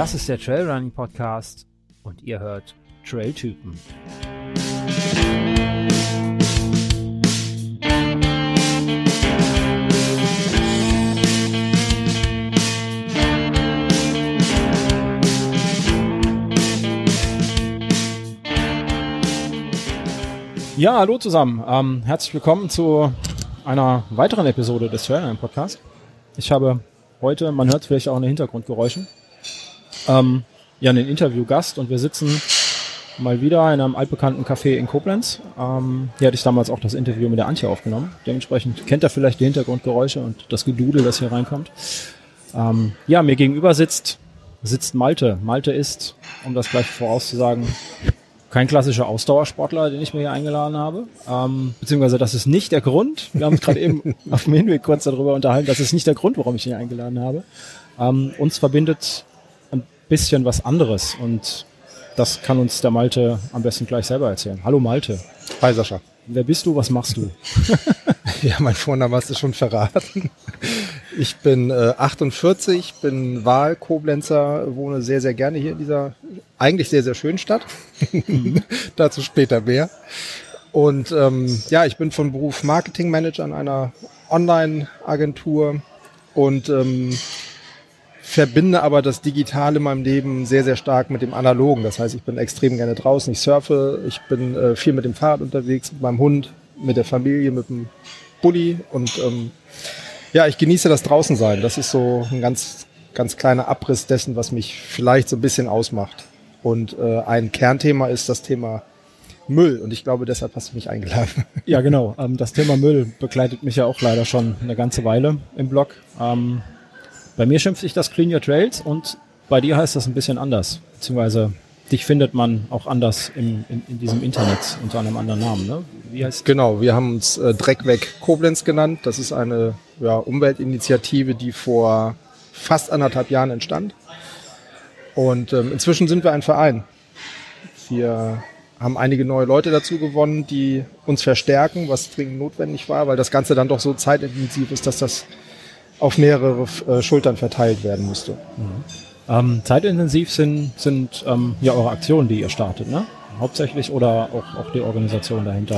Das ist der Trailrunning Podcast und ihr hört Trailtypen. Ja, hallo zusammen. Ähm, herzlich willkommen zu einer weiteren Episode des Trailrunning Podcasts. Ich habe heute, man hört vielleicht auch in den Hintergrundgeräuschen, ähm, ja, einen Interviewgast und wir sitzen mal wieder in einem altbekannten Café in Koblenz. Ähm, hier hatte ich damals auch das Interview mit der Antje aufgenommen. Dementsprechend kennt er vielleicht die Hintergrundgeräusche und das Gedudel, das hier reinkommt. Ähm, ja, mir gegenüber sitzt, sitzt Malte. Malte ist, um das gleich vorauszusagen, kein klassischer Ausdauersportler, den ich mir hier eingeladen habe. Ähm, beziehungsweise das ist nicht der Grund. Wir haben uns gerade eben auf dem Hinweg kurz darüber unterhalten. Das ist nicht der Grund, warum ich ihn eingeladen habe. Ähm, uns verbindet bisschen was anderes und das kann uns der Malte am besten gleich selber erzählen. Hallo Malte. Hi Sascha. Wer bist du? Was machst du? ja, mein Vorname hast du schon verraten. Ich bin äh, 48, bin Wahl-Koblenzer, wohne sehr, sehr gerne hier in dieser eigentlich sehr, sehr schönen Stadt. Dazu später mehr. Und ähm, ja, ich bin von Beruf Marketing Manager an einer Online-Agentur und ähm, verbinde aber das Digitale in meinem Leben sehr, sehr stark mit dem Analogen. Das heißt, ich bin extrem gerne draußen, ich surfe, ich bin äh, viel mit dem Fahrrad unterwegs, mit meinem Hund, mit der Familie, mit dem Bulli und ähm, ja, ich genieße das draußen sein. Das ist so ein ganz, ganz kleiner Abriss dessen, was mich vielleicht so ein bisschen ausmacht. Und äh, ein Kernthema ist das Thema Müll. Und ich glaube, deshalb hast du mich eingeladen. Ja, genau. Ähm, das Thema Müll begleitet mich ja auch leider schon eine ganze Weile im Blog. Ähm, bei mir schimpft sich das Clean Your Trails und bei dir heißt das ein bisschen anders. Beziehungsweise dich findet man auch anders im, in, in diesem Internet unter einem anderen Namen. Ne? Wie heißt genau, wir haben uns äh, Dreck weg Koblenz genannt. Das ist eine ja, Umweltinitiative, die vor fast anderthalb Jahren entstand. Und ähm, inzwischen sind wir ein Verein. Wir haben einige neue Leute dazu gewonnen, die uns verstärken, was dringend notwendig war, weil das Ganze dann doch so zeitintensiv ist, dass das auf mehrere äh, Schultern verteilt werden musste. Mhm. Ähm, zeitintensiv sind, sind ähm, ja eure Aktionen, die ihr startet, ne? Hauptsächlich oder auch, auch die Organisation dahinter?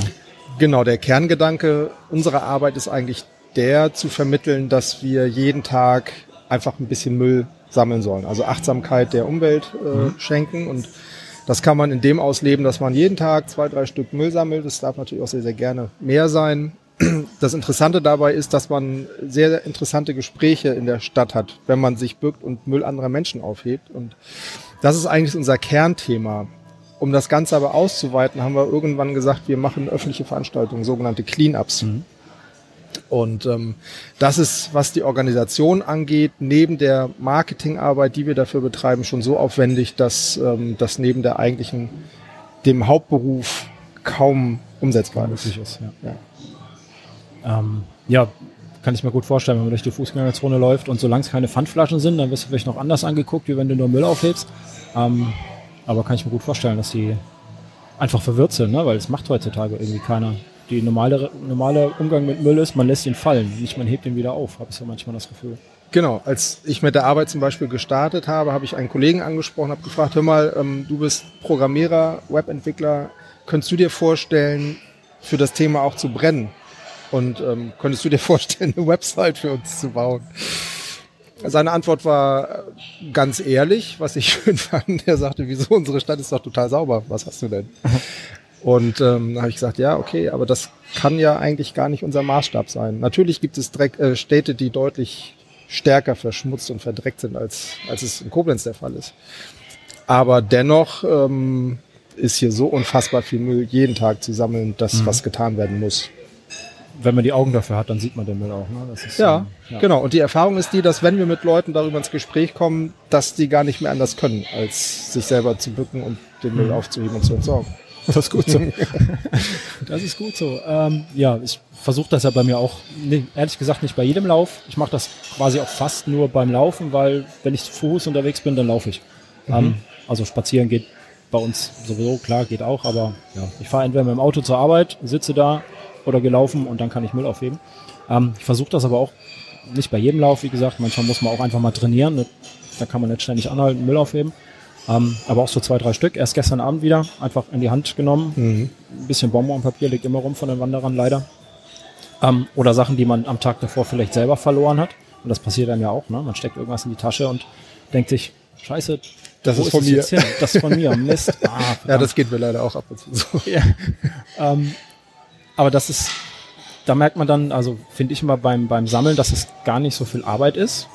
Genau, der Kerngedanke unserer Arbeit ist eigentlich der zu vermitteln, dass wir jeden Tag einfach ein bisschen Müll sammeln sollen. Also Achtsamkeit der Umwelt äh, mhm. schenken und das kann man in dem ausleben, dass man jeden Tag zwei, drei Stück Müll sammelt. Das darf natürlich auch sehr, sehr gerne mehr sein. Das Interessante dabei ist, dass man sehr, interessante Gespräche in der Stadt hat, wenn man sich bückt und Müll anderer Menschen aufhebt. Und das ist eigentlich unser Kernthema. Um das Ganze aber auszuweiten, haben wir irgendwann gesagt, wir machen öffentliche Veranstaltungen, sogenannte Cleanups. Mhm. Und ähm, das ist, was die Organisation angeht, neben der Marketingarbeit, die wir dafür betreiben, schon so aufwendig, dass ähm, das neben der eigentlichen, dem Hauptberuf kaum umsetzbar ist. ist ja. Ja. Ähm, ja, kann ich mir gut vorstellen, wenn man durch die Fußgängerzone läuft und solange es keine Pfandflaschen sind, dann wirst du vielleicht noch anders angeguckt, wie wenn du nur Müll aufhebst. Ähm, aber kann ich mir gut vorstellen, dass die einfach verwirrt sind, ne? weil es macht heutzutage irgendwie keiner die normale, normale Umgang mit Müll ist, man lässt ihn fallen, nicht man hebt ihn wieder auf, habe ich so manchmal das Gefühl. Genau, als ich mit der Arbeit zum Beispiel gestartet habe, habe ich einen Kollegen angesprochen, habe gefragt, hör mal, ähm, du bist Programmierer, Webentwickler, könntest du dir vorstellen, für das Thema auch zu brennen? Und ähm, könntest du dir vorstellen, eine Website für uns zu bauen? Seine Antwort war äh, ganz ehrlich, was ich schön fand. Er sagte, wieso unsere Stadt ist doch total sauber. Was hast du denn? Und ähm, habe ich gesagt, ja, okay, aber das kann ja eigentlich gar nicht unser Maßstab sein. Natürlich gibt es Dreck, äh, Städte, die deutlich stärker verschmutzt und verdreckt sind, als, als es in Koblenz der Fall ist. Aber dennoch ähm, ist hier so unfassbar viel Müll jeden Tag zu sammeln, dass mhm. was getan werden muss. Wenn man die Augen dafür hat, dann sieht man den Müll auch. Ne? Ist, ja, ähm, ja, genau. Und die Erfahrung ist die, dass wenn wir mit Leuten darüber ins Gespräch kommen, dass die gar nicht mehr anders können, als sich selber zu bücken und den Müll mhm. aufzuheben und zu entsorgen. Das ist gut so. das ist gut so. Ähm, ja, ich versuche das ja bei mir auch, nee, ehrlich gesagt nicht bei jedem Lauf. Ich mache das quasi auch fast nur beim Laufen, weil wenn ich zu Fuß unterwegs bin, dann laufe ich. Mhm. Ähm, also spazieren geht bei uns sowieso, klar, geht auch, aber ja, ich fahre entweder mit dem Auto zur Arbeit, sitze da oder gelaufen und dann kann ich Müll aufheben. Ähm, ich versuche das aber auch nicht bei jedem Lauf, wie gesagt. Manchmal muss man auch einfach mal trainieren. Da kann man nicht ständig anhalten, Müll aufheben. Ähm, aber auch so zwei, drei Stück. Erst gestern Abend wieder einfach in die Hand genommen. Mhm. Ein bisschen Bonbonpapier liegt immer rum von den Wanderern leider. Ähm, oder Sachen, die man am Tag davor vielleicht selber verloren hat. Und das passiert einem ja auch. Ne? Man steckt irgendwas in die Tasche und denkt sich, scheiße, Das wo ist von mir. jetzt hin? Das ist von mir. Mist. Ah, Ja, das geht mir leider auch ab und zu so. Ja. ähm, aber das ist, da merkt man dann, also finde ich immer beim, beim Sammeln, dass es gar nicht so viel Arbeit ist.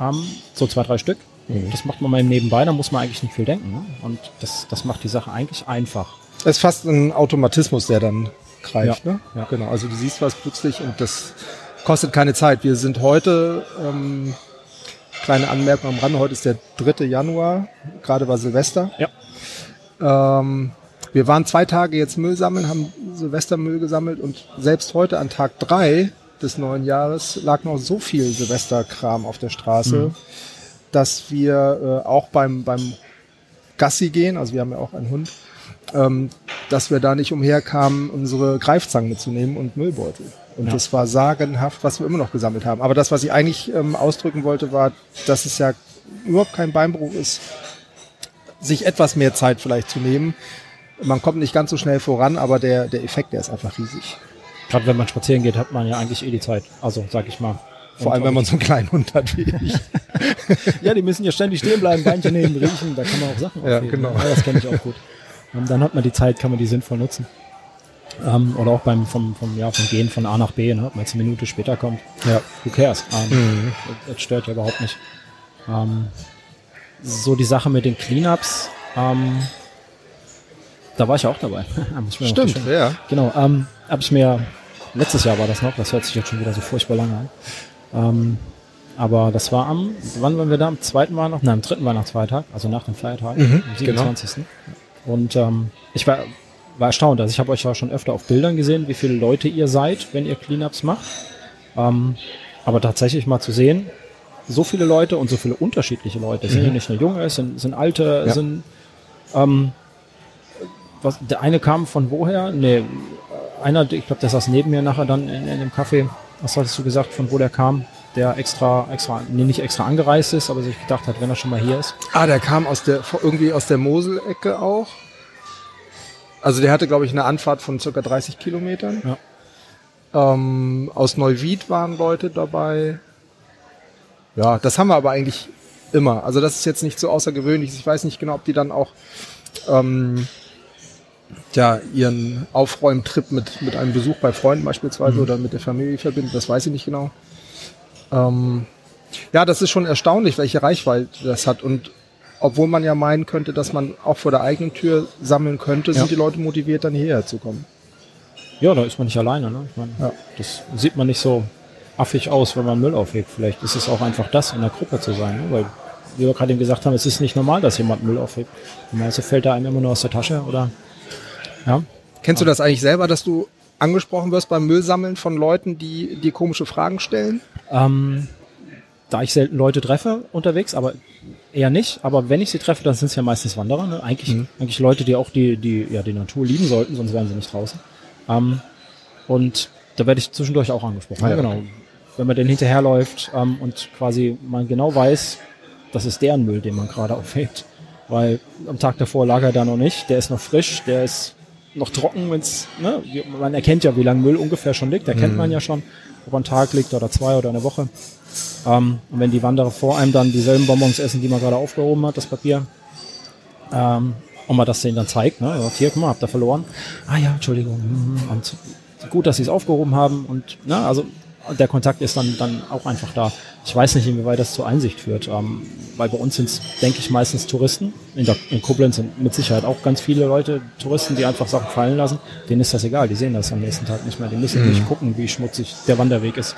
Ähm, so zwei, drei Stück. Mhm. Das macht man mal nebenbei, da muss man eigentlich nicht viel denken. Ne? Und das, das macht die Sache eigentlich einfach. Das ist fast ein Automatismus, der dann greift. Ja, Ne? ja. Genau, also du siehst was plötzlich und das kostet keine Zeit. Wir sind heute, ähm, kleine Anmerkung am Rande, heute ist der 3. Januar, gerade war Silvester. Ja. Ähm, wir waren zwei Tage jetzt Müll sammeln, haben Silvestermüll gesammelt und selbst heute an Tag drei des neuen Jahres lag noch so viel Silvesterkram auf der Straße, Mhm. dass wir äh, auch beim, beim Gassi gehen, also wir haben ja auch einen Hund, ähm, dass wir da nicht umherkamen, unsere Greifzangen mitzunehmen und Müllbeutel. Und Ja. das war sagenhaft, was wir immer noch gesammelt haben. Aber das, was ich eigentlich ähm, ausdrücken wollte, war, dass es ja überhaupt kein Beinbruch ist, sich etwas mehr Zeit vielleicht zu nehmen. Man kommt nicht ganz so schnell voran, aber der, der Effekt, der ist einfach riesig. Gerade wenn man spazieren geht, hat man ja eigentlich eh die Zeit. Also, sag ich mal. Vor allem, wenn man so einen kleinen Hund hat wie ich. Ja, die müssen ja ständig stehen bleiben, Beinchen nehmen, riechen, da kann man auch Sachen Ja, aufheben. genau. Ja, das kenne ich auch gut. Und dann hat man die Zeit, kann man die sinnvoll nutzen. Ähm, oder auch beim vom, vom, ja, vom Gehen von A nach B, ne? ob man jetzt eine Minute später kommt. Ja. Who cares? Ähm, Mhm. das, das stört ja überhaupt nicht. Ähm, so die Sache mit den Cleanups, ähm, da war ich ja auch dabei. Stimmt, ja. Genau, ähm, habe ich mir, letztes Jahr war das noch, das hört sich jetzt schon wieder so furchtbar lange an. Ähm, aber das war am, wann waren wir da? Am zweiten war noch, nein, am dritten Weihnachtsfeiertag, also nach dem Feiertag, Mhm, am 27. Und ähm, ich war, war erstaunt, also ich habe euch ja schon öfter auf Bildern gesehen, wie viele Leute ihr seid, wenn ihr Cleanups macht. Ähm, aber tatsächlich mal zu sehen, so viele Leute und so viele unterschiedliche Leute, es sind ja nicht nur junge, es sind, sind alte, Ja. sind ähm, was, der eine kam von woher? Nee, einer, ich glaube, der saß neben mir nachher dann in, in dem Café. Was hattest du gesagt, von wo der kam? Der extra, extra, nee, nicht extra angereist ist, aber sich gedacht hat, wenn er schon mal hier ist. Ah, der kam aus der, irgendwie aus der Mosel-Ecke auch. Also der hatte, glaube ich, eine Anfahrt von circa 30 Kilometern. Ja. Ähm, aus Neuwied waren Leute dabei. Ja, das haben wir aber eigentlich immer. Also das ist jetzt nicht so außergewöhnlich. Ich weiß nicht genau, ob die dann auch ähm, ja, ihren Aufräumtrip mit, mit einem Besuch bei Freunden beispielsweise oder mit der Familie verbinden. Das weiß ich nicht genau. Ähm, ja, das ist schon erstaunlich, welche Reichweite das hat. Und obwohl man ja meinen könnte, dass man auch vor der eigenen Tür sammeln könnte, Ja. sind die Leute motiviert, dann hierher zu kommen. Ja, da ist man nicht alleine. Ne? Ich meine, Ja. das sieht man nicht so affig aus, wenn man Müll aufhebt. Vielleicht ist es auch einfach das, in der Gruppe zu sein. Ne? Weil, wie wir gerade eben gesagt haben, es ist nicht normal, dass jemand Müll aufhebt. Normalerweise fällt er einem immer nur aus der Tasche oder ja. Kennst du das eigentlich selber, dass du angesprochen wirst beim Müllsammeln von Leuten, die dir komische Fragen stellen? Ähm, da ich selten Leute treffe unterwegs, aber eher nicht. Aber wenn ich sie treffe, dann sind es ja meistens Wanderer. Ne? Eigentlich, eigentlich Leute, die auch die, die, ja, die Natur lieben sollten, sonst wären sie nicht draußen. Ähm, und da werde ich zwischendurch auch angesprochen. Ah, Ja, ja, genau. Wenn man den hinterherläuft ähm, und quasi man genau weiß, das ist deren Müll, den man gerade aufhebt. Weil am Tag davor lag er da noch nicht, der ist noch frisch, der ist noch trocken, wenn's, ne, wie- man erkennt ja, wie lange Müll ungefähr schon liegt, erkennt man ja schon, ob einen Tag liegt oder zwei oder eine Woche. Ähm, und wenn die Wanderer vor einem dann dieselben Bonbons essen, die man gerade aufgehoben hat, das Papier, ähm, und man das denen dann zeigt, ne, sagt, hier, guck mal, habt ihr verloren. Ah ja, Entschuldigung. hm, Und gut, dass sie es aufgehoben haben und, ne, also der Kontakt ist dann, dann auch einfach da. Ich weiß nicht, inwieweit das zur Einsicht führt, ähm, weil bei uns sind es, denke ich, meistens Touristen. In, der, in Koblenz sind mit Sicherheit auch ganz viele Leute, Touristen, die einfach Sachen fallen lassen. Denen ist das egal, die sehen das am nächsten Tag nicht mehr. Die müssen nicht gucken, wie schmutzig der Wanderweg ist.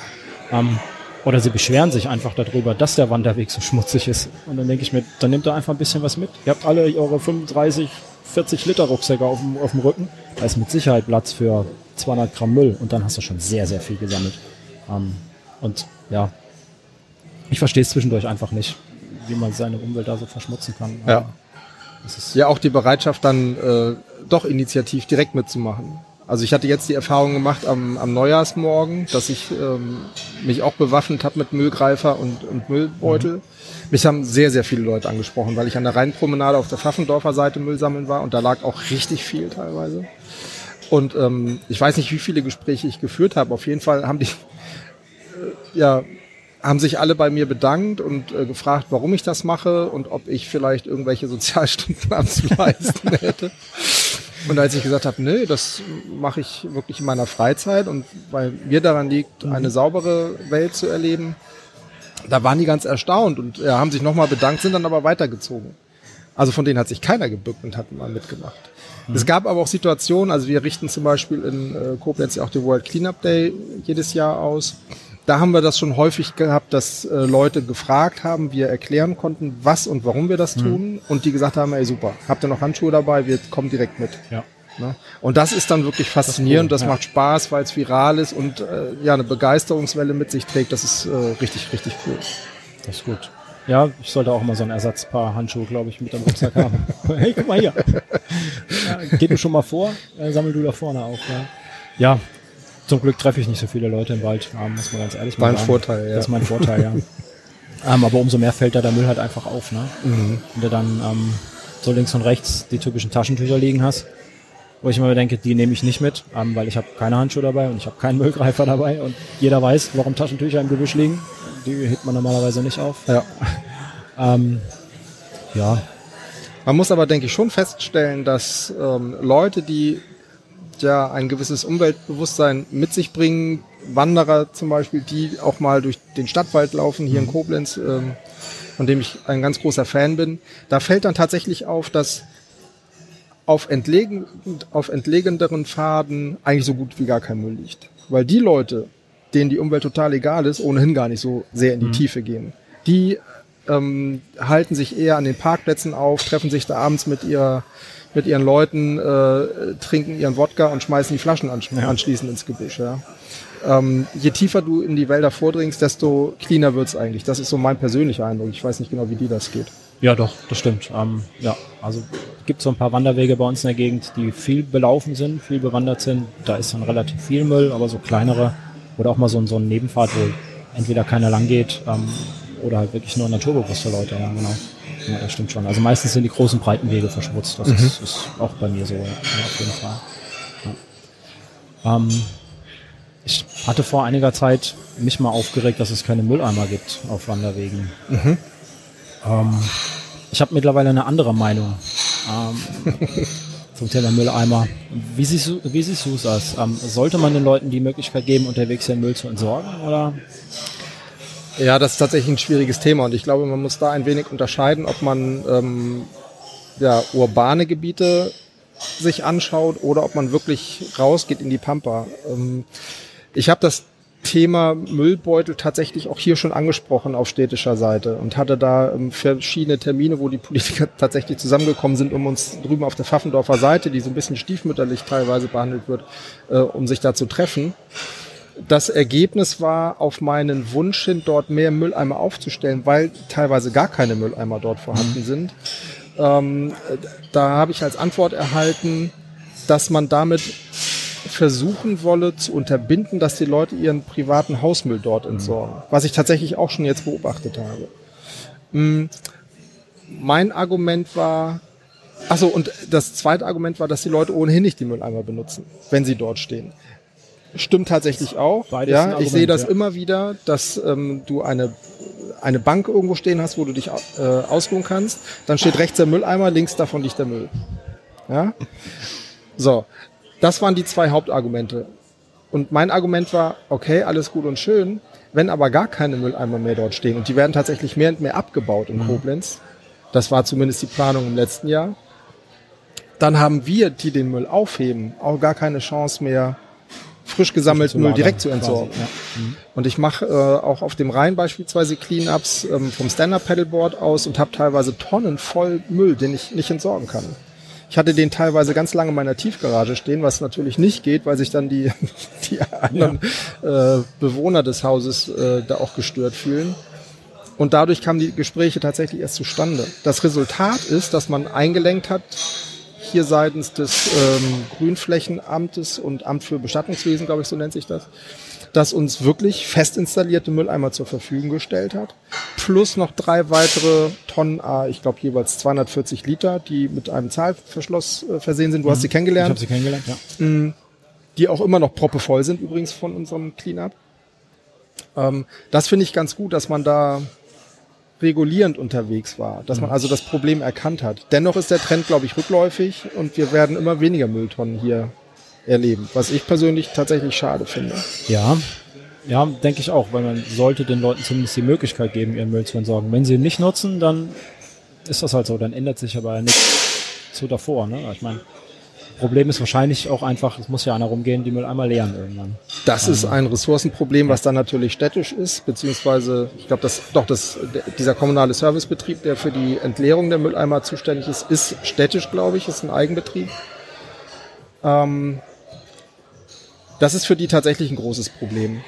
Ähm, oder sie beschweren sich einfach darüber, dass der Wanderweg so schmutzig ist. Und dann denke ich mir, dann nehmt da einfach ein bisschen was mit. Ihr habt alle eure 35, 40 Liter Rucksäcke auf dem, auf dem Rücken. Da ist mit Sicherheit Platz für 200 Gramm Müll. Und dann hast du schon sehr, sehr viel gesammelt. Ähm, und ja, ich verstehe es zwischendurch einfach nicht, wie man seine Umwelt da so verschmutzen kann. Ja. Ist, Ja, auch die Bereitschaft dann äh, doch initiativ direkt mitzumachen. Also ich hatte jetzt die Erfahrung gemacht am, am Neujahrsmorgen, dass ich ähm, mich auch bewaffnet habe mit Müllgreifer und, und Müllbeutel. Mhm. Mich haben sehr, sehr viele Leute angesprochen, weil ich an der Rheinpromenade auf der Pfaffendorfer Seite Müll sammeln war und da lag auch richtig viel teilweise. Und ähm, ich weiß nicht, wie viele Gespräche ich geführt habe. Auf jeden Fall haben die ja haben sich alle bei mir bedankt und äh, gefragt, warum ich das mache und ob ich vielleicht irgendwelche Sozialstunden abzuleisten hätte. Und als ich gesagt habe, nö, das mache ich wirklich in meiner Freizeit und weil mir daran liegt, eine saubere Welt zu erleben, da waren die ganz erstaunt und ja, haben sich nochmal bedankt, sind dann aber weitergezogen. Also von denen hat sich keiner gebückt und hat mal mitgemacht. Mhm. Es gab aber auch Situationen, also wir richten zum Beispiel in äh, Koblenz ja auch den World Cleanup Day jedes Jahr aus da haben wir das schon häufig gehabt, dass äh, Leute gefragt haben, wir erklären konnten, was und warum wir das mhm. tun und die gesagt haben, ey super, habt ihr noch Handschuhe dabei, wir kommen direkt mit. Ja. Ne? Und das ist dann wirklich faszinierend, das, cool, das ja. macht Spaß, weil es viral ist und äh, ja eine Begeisterungswelle mit sich trägt. Das ist äh, richtig, richtig cool. Das ist gut. Ja, ich sollte auch mal so ein Ersatzpaar Handschuhe, glaube ich, mit dem Rucksack haben. hey, guck mal hier. Ja, geht mir schon mal vor, äh, sammel du da vorne auch. Ja. ja, zum Glück treffe ich nicht so viele Leute im Wald, muss man ganz ehrlich mal mein sagen. Vorteil, ja. Das ist mein Vorteil, ja. ähm, aber umso mehr fällt da der Müll halt einfach auf, ne? Mhm. Wenn du dann ähm, so links und rechts die typischen Taschentücher liegen hast, wo ich immer denke, die nehme ich nicht mit, ähm, weil ich habe keine Handschuhe dabei und ich habe keinen Müllgreifer dabei und jeder weiß, warum Taschentücher im Gebüsch liegen. Die hebt man normalerweise nicht auf. Ja. ähm, ja. Man muss aber, denke ich, schon feststellen, dass ähm, Leute, die ja ein gewisses Umweltbewusstsein mit sich bringen. Wanderer zum Beispiel, die auch mal durch den Stadtwald laufen, hier in mhm. Koblenz, ähm, von dem ich ein ganz großer Fan bin. Da fällt dann tatsächlich auf, dass auf, entlegen, auf entlegenderen Pfaden eigentlich so gut wie gar kein Müll liegt. Weil die Leute, denen die Umwelt total egal ist, ohnehin gar nicht so sehr in die mhm. Tiefe gehen. Die ähm, halten sich eher an den Parkplätzen auf, treffen sich da abends mit ihrer mit ihren Leuten, äh, trinken ihren Wodka und schmeißen die Flaschen ansch ja. anschließend ins Gebüsch. Ja. Ähm, je tiefer du in die Wälder vordringst, desto cleaner wird's eigentlich. Das ist so mein persönlicher Eindruck. Ich weiß nicht genau, wie dir das geht. Ja, doch, das stimmt. Ähm, ja, also gibt so ein paar Wanderwege bei uns in der Gegend, die viel belaufen sind, viel bewandert sind. Da ist dann relativ viel Müll, aber so kleinere oder auch mal so, so ein Nebenpfad, wo entweder keiner lang geht ähm, oder halt wirklich nur naturbewusste Leute, ja, genau. Ja, das stimmt schon. Also meistens sind die großen breiten Wege verschmutzt. Das mhm. ist, ist, auch bei mir so, ja, auf jeden Fall. Ja. Ähm, ich hatte vor einiger Zeit mich mal aufgeregt, dass es keine Mülleimer gibt auf Wanderwegen. Mhm. Ähm, ich habe mittlerweile eine andere Meinung ähm, zum Thema Mülleimer. Wie siehst du, wie siehst du das? Ähm, sollte man den Leuten die Möglichkeit geben, unterwegs den Müll zu entsorgen? Oder ja, das ist tatsächlich ein schwieriges Thema und ich glaube, man muss da ein wenig unterscheiden, ob man ähm, ja, urbane Gebiete sich anschaut oder ob man wirklich rausgeht in die Pampa. Ähm, ich habe das Thema Müllbeutel tatsächlich auch hier schon angesprochen auf städtischer Seite und hatte da ähm, verschiedene Termine, wo die Politiker tatsächlich zusammengekommen sind, um uns drüben auf der Pfaffendorfer Seite, die so ein bisschen stiefmütterlich teilweise behandelt wird, äh, um sich da zu treffen. Das Ergebnis war auf meinen Wunsch hin, dort mehr Mülleimer aufzustellen, weil teilweise gar keine Mülleimer dort vorhanden mhm. sind. Ähm, da habe ich als Antwort erhalten, dass man damit versuchen wolle zu unterbinden, dass die Leute ihren privaten Hausmüll dort entsorgen. Mhm. Was ich tatsächlich auch schon jetzt beobachtet habe. Mhm. Mein Argument war, Achso, und das zweite Argument war, dass die Leute ohnehin nicht die Mülleimer benutzen, wenn sie dort stehen. Stimmt tatsächlich auch. Beides ja, Argument, ich sehe das ja. immer wieder, dass ähm, du eine eine Bank irgendwo stehen hast, wo du dich äh, ausruhen kannst. Dann steht rechts der Mülleimer, links davon liegt der Müll. Ja. So, das waren die zwei Hauptargumente. Und mein Argument war, okay, alles gut und schön, wenn aber gar keine Mülleimer mehr dort stehen und die werden tatsächlich mehr und mehr abgebaut in mhm. Koblenz. Das war zumindest die Planung im letzten Jahr. Dann haben wir, die den Müll aufheben, auch gar keine Chance mehr, frisch gesammelten Müll direkt zu entsorgen. Quasi, ja. mhm. Und ich mache äh, auch auf dem Rhein beispielsweise Cleanups ähm, vom Stand-Up-Paddleboard aus und habe teilweise Tonnen voll Müll, den ich nicht entsorgen kann. Ich hatte den teilweise ganz lange in meiner Tiefgarage stehen, was natürlich nicht geht, weil sich dann die, die anderen ja. äh, Bewohner des Hauses äh, da auch gestört fühlen. Und dadurch kamen die Gespräche tatsächlich erst zustande. Das Resultat ist, dass man eingelenkt hat, hier seitens des ähm, Grünflächenamtes und Amt für Bestattungswesen, glaube ich, so nennt sich das, das uns wirklich fest installierte Mülleimer zur Verfügung gestellt hat. Plus noch drei weitere Tonnen, ah, ich glaube jeweils 240 Liter, die mit einem Zahlverschluss äh, versehen sind. Du hast sie Ich kennengelernt habe sie kennengelernt, ja. die auch immer noch proppevoll sind übrigens von unserem Cleanup. Ähm, das finde ich ganz gut, dass man da regulierend unterwegs war, dass man also das Problem erkannt hat. Dennoch ist der Trend, glaube ich, rückläufig und wir werden immer weniger Mülltonnen hier erleben, was ich persönlich tatsächlich schade finde. Ja, ja, denke ich auch, weil man sollte den Leuten zumindest die Möglichkeit geben, ihren Müll zu entsorgen. Wenn sie ihn nicht nutzen, dann ist das halt so, dann ändert sich aber nichts zu davor. Ne? Ich meine, Problem ist wahrscheinlich auch einfach, es muss ja einer rumgehen, die Mülleimer leeren irgendwann. Das ist ein Ressourcenproblem, was dann natürlich städtisch ist, beziehungsweise ich glaube, dass doch das, dieser kommunale Servicebetrieb, der für die Entleerung der Mülleimer zuständig ist, ist städtisch, glaube ich, ist ein Eigenbetrieb. Ähm, das ist für die tatsächlich ein großes Problem.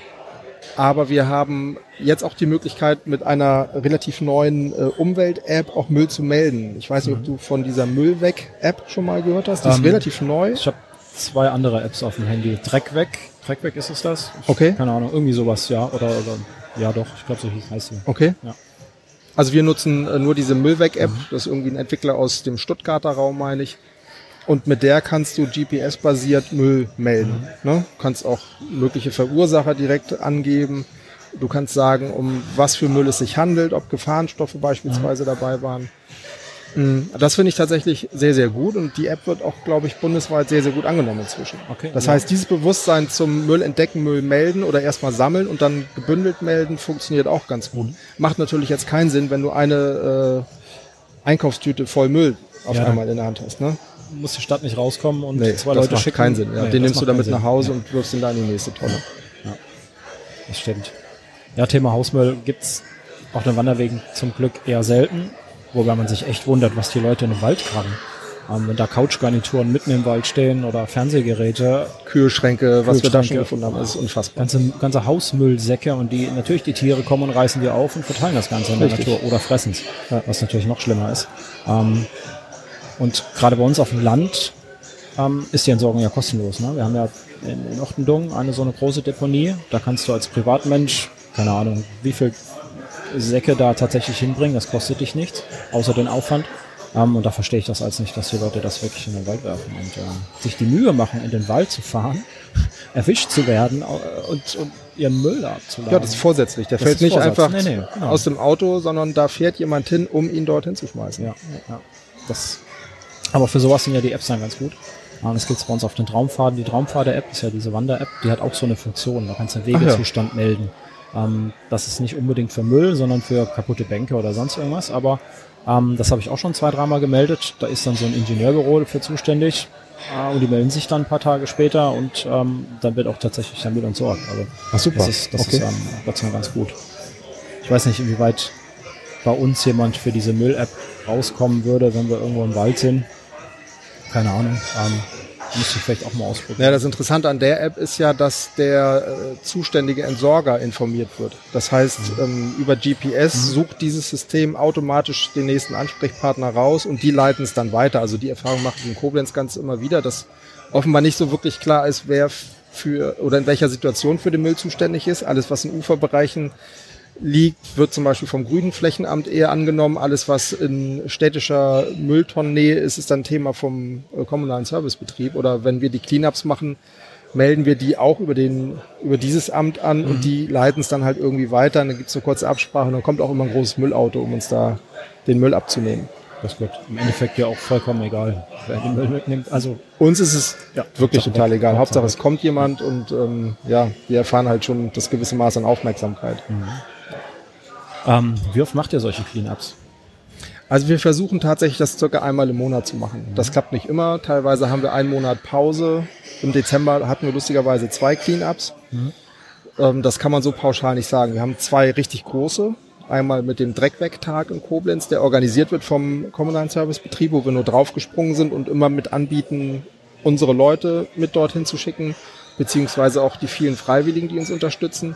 Aber wir haben jetzt auch die Möglichkeit, mit einer relativ neuen äh, Umwelt-App auch Müll zu melden. Ich weiß nicht, ob du von dieser Müllweg-App schon mal gehört hast. Die ist Ähm, relativ neu. Ich habe zwei andere Apps auf dem Handy. Dreck weg, Dreck weg ist es das? Ich, Okay. Keine Ahnung, irgendwie sowas, ja. Oder, oder ja doch, ich glaube so heißt sie. Okay. Ja. Also wir nutzen äh, nur diese Müllweg-App. Das ist irgendwie ein Entwickler aus dem Stuttgarter Raum, meine ich. Und mit der kannst du GPS-basiert Müll melden. Ne? Du kannst auch mögliche Verursacher direkt angeben. Du kannst sagen, um was für Müll es sich handelt, ob Gefahrenstoffe beispielsweise dabei waren. Mm, Das finde ich tatsächlich sehr, sehr gut und die App wird auch, glaube ich, bundesweit sehr, sehr gut angenommen inzwischen. Okay, das ja. heißt, dieses Bewusstsein zum Müll entdecken, Müll melden oder erstmal sammeln und dann gebündelt melden, funktioniert auch ganz gut. Macht natürlich jetzt keinen Sinn, wenn du eine äh, Einkaufstüte voll Müll auf Ja. einmal in der Hand hast. Ne? Muss die Stadt nicht rauskommen und Nee, zwei das Leute macht schicken. keinen Sinn. Ja. Nee, Den nimmst du damit nach. Hause Ja. und wirfst ihn da in die nächste Tonne. Das stimmt. Ja, Thema Hausmüll gibt's auf den Wanderwegen zum Glück eher selten, wobei man sich echt wundert, was die Leute in den Wald tragen. Ähm, wenn da Couchgarnituren mitten im Wald stehen oder Fernsehgeräte, Kühlschränke, was wir da schon Kühlschränke. gefunden haben, das ist unfassbar. ganze, ganze Hausmüllsäcke und die natürlich die Tiere kommen und reißen die auf und verteilen das Ganze in der Richtig. Natur oder fressen es, was natürlich noch schlimmer ist. Ähm, und gerade bei uns auf dem Land ähm, ist die Entsorgung ja kostenlos. Ne? Wir haben ja in, in Ochtendung eine so eine große Deponie. Da kannst du als Privatmensch, keine Ahnung, wie viel Säcke da tatsächlich hinbringen. Das kostet dich nichts, außer den Aufwand. Ähm, und da verstehe ich das als nicht, dass die Leute das wirklich in den Wald werfen und ähm, sich die Mühe machen, in den Wald zu fahren, erwischt zu werden äh, und, und ihren Müll abzuladen. Ja, das ist vorsätzlich. Der Das fällt nicht Vorsatz. einfach Nee, nee, genau. aus dem Auto, sondern da fährt jemand hin, um ihn dorthin zu schmeißen. Ja, ja. Das, aber für sowas sind ja die Apps dann ganz gut. Das gibt's bei uns auf den Traumfaden. Die Traumpfade-App ist ja diese Wander-App, die hat auch so eine Funktion. Da kannst du den Ach ja. Wegezustand melden. Ähm, das ist nicht unbedingt für Müll, sondern für kaputte Bänke oder sonst irgendwas. Aber ähm, das habe ich auch schon zwei, dreimal gemeldet. Da ist dann so ein Ingenieurbüro für zuständig. Äh, und die melden sich dann ein paar Tage später und ähm, dann wird auch tatsächlich der Müll entsorgt. Also Ach, super. das ist, das Okay. ist ähm, Gott sei Dank ganz gut. Ich weiß nicht, inwieweit bei uns jemand für diese Müll-App rauskommen würde, wenn wir irgendwo im Wald sind. Keine Ahnung. Ähm, müsste ich vielleicht auch mal ausprobieren. Ja, das Interessante an der App ist ja, dass der äh, zuständige Entsorger informiert wird. Das heißt, ähm, über GPS sucht dieses System automatisch den nächsten Ansprechpartner raus und die leiten es dann weiter. Also die Erfahrung macht in Koblenz ganz immer wieder, dass offenbar nicht so wirklich klar ist, wer für oder in welcher Situation für den Müll zuständig ist. Alles, was in Uferbereichen liegt, wird zum Beispiel vom Grünen Flächenamt eher angenommen. Alles, was in städtischer Mülltonnennähe ist, ist dann Thema vom äh, kommunalen Servicebetrieb. Oder wenn wir die Cleanups machen, melden wir die auch über den über dieses Amt an und die leiten es dann halt irgendwie weiter. Und dann gibt's eine kurze Absprache und dann kommt auch immer ein großes Müllauto, um uns da den Müll abzunehmen. Das wird im Endeffekt ja auch vollkommen egal, wer den Müll mitnimmt. Also Uns ist es Ja, wirklich Hauptsache total egal. Hauptsache Hauptsache es kommt jemand und ähm, ja, wir erfahren halt schon das gewisse Maß an Aufmerksamkeit. Ähm, wie oft macht ihr solche Cleanups? Also wir versuchen tatsächlich das circa einmal im Monat zu machen. Das klappt nicht immer. Teilweise haben wir einen Monat Pause. Im Dezember hatten wir lustigerweise zwei Cleanups. Ähm, das kann man so pauschal nicht sagen. Wir haben zwei richtig große. Einmal mit dem Dreckwegtag in Koblenz, der organisiert wird vom kommunalen Servicebetrieb, wo wir nur draufgesprungen sind und immer mit anbieten, unsere Leute mit dorthin zu schicken, beziehungsweise auch die vielen Freiwilligen, die uns unterstützen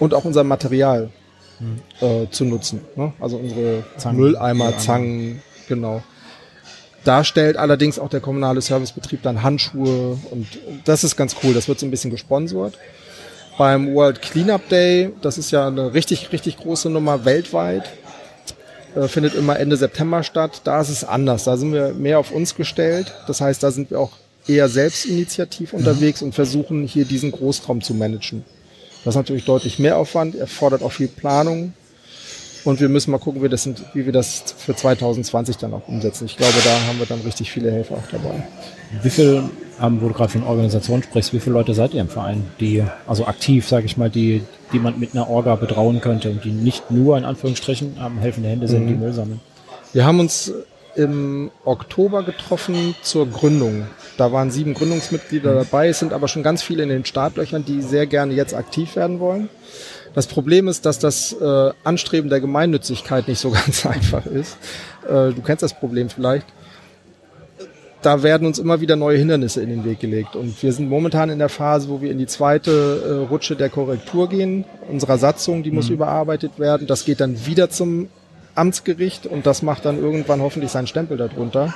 und auch unser Material äh, zu nutzen. Ne? Also unsere Zangen, Mülleimer. Zangen, genau. Da stellt allerdings auch der kommunale Servicebetrieb dann Handschuhe und das ist ganz cool. Das wird so ein bisschen gesponsert. Beim World Cleanup Day, das ist ja eine richtig, richtig große Nummer weltweit, äh, findet immer Ende September statt. Da ist es anders. Da sind wir mehr auf uns gestellt. Das heißt, da sind wir auch eher selbstinitiativ mhm. unterwegs und versuchen hier diesen Großraum zu managen. Das ist natürlich deutlich mehr Aufwand, erfordert auch viel Planung. Und wir müssen mal gucken, wie, das wie wir das für 2020 dann auch umsetzen. Ich glaube, da haben wir dann richtig viele Helfer auch dabei. Wie viel, ähm, wo du gerade von Organisation sprichst, wie viele Leute seid ihr im Verein, die, also aktiv, sage ich mal, die, die man mit einer Orga betrauen könnte und die nicht nur in Anführungsstrichen ähm, helfende Hände sind, mhm. die Müll sammeln? Wir haben uns im Oktober getroffen zur Gründung. Da waren sieben Gründungsmitglieder mhm. dabei, es sind aber schon ganz viele in den Startlöchern, die sehr gerne jetzt aktiv werden wollen. Das Problem ist, dass das äh, Anstreben der Gemeinnützigkeit nicht so ganz einfach ist. Äh, du kennst das Problem vielleicht. Da werden uns immer wieder neue Hindernisse in den Weg gelegt. Und wir sind momentan in der Phase, wo wir in die zweite äh, Rutsche der Korrektur gehen. Unserer Satzung, die muss mhm. überarbeitet werden. Das geht dann wieder zum Amtsgericht und das macht dann irgendwann hoffentlich seinen Stempel darunter.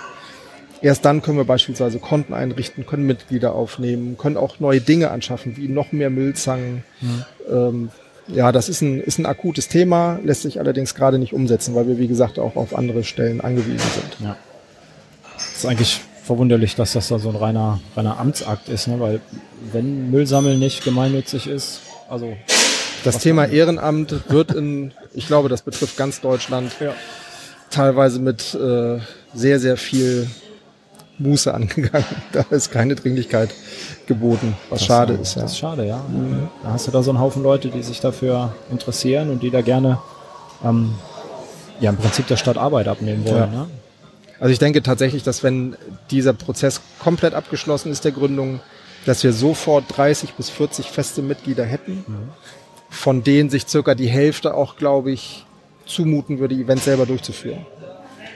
Erst dann können wir beispielsweise Konten einrichten, können Mitglieder aufnehmen, können auch neue Dinge anschaffen, wie noch mehr Müllzangen. Mhm. Ähm, ja, das ist ein, ist ein akutes Thema, lässt sich allerdings gerade nicht umsetzen, weil wir, wie gesagt, auch auf andere Stellen angewiesen sind. Ja. Das ist eigentlich verwunderlich, dass das da so ein reiner, reiner Amtsakt ist, ne? weil wenn Müllsammeln nicht gemeinnützig ist, also das Thema Ehrenamt wird in, ich glaube, das betrifft ganz Deutschland, ja. teilweise mit äh, sehr, sehr viel Muße angegangen. Da ist keine Dringlichkeit geboten, was das schade ist. Ja. Das ist schade, ja. Mhm. Da hast du da so einen Haufen Leute, die sich dafür interessieren und die da gerne ähm, ja im Prinzip der Stadt Arbeit abnehmen wollen. Ja. Ne? Also ich denke tatsächlich, dass wenn dieser Prozess komplett abgeschlossen ist der Gründung, dass wir sofort 30 bis 40 feste Mitglieder hätten. Mhm von denen sich circa die Hälfte auch, glaube ich, zumuten würde, Events selber durchzuführen.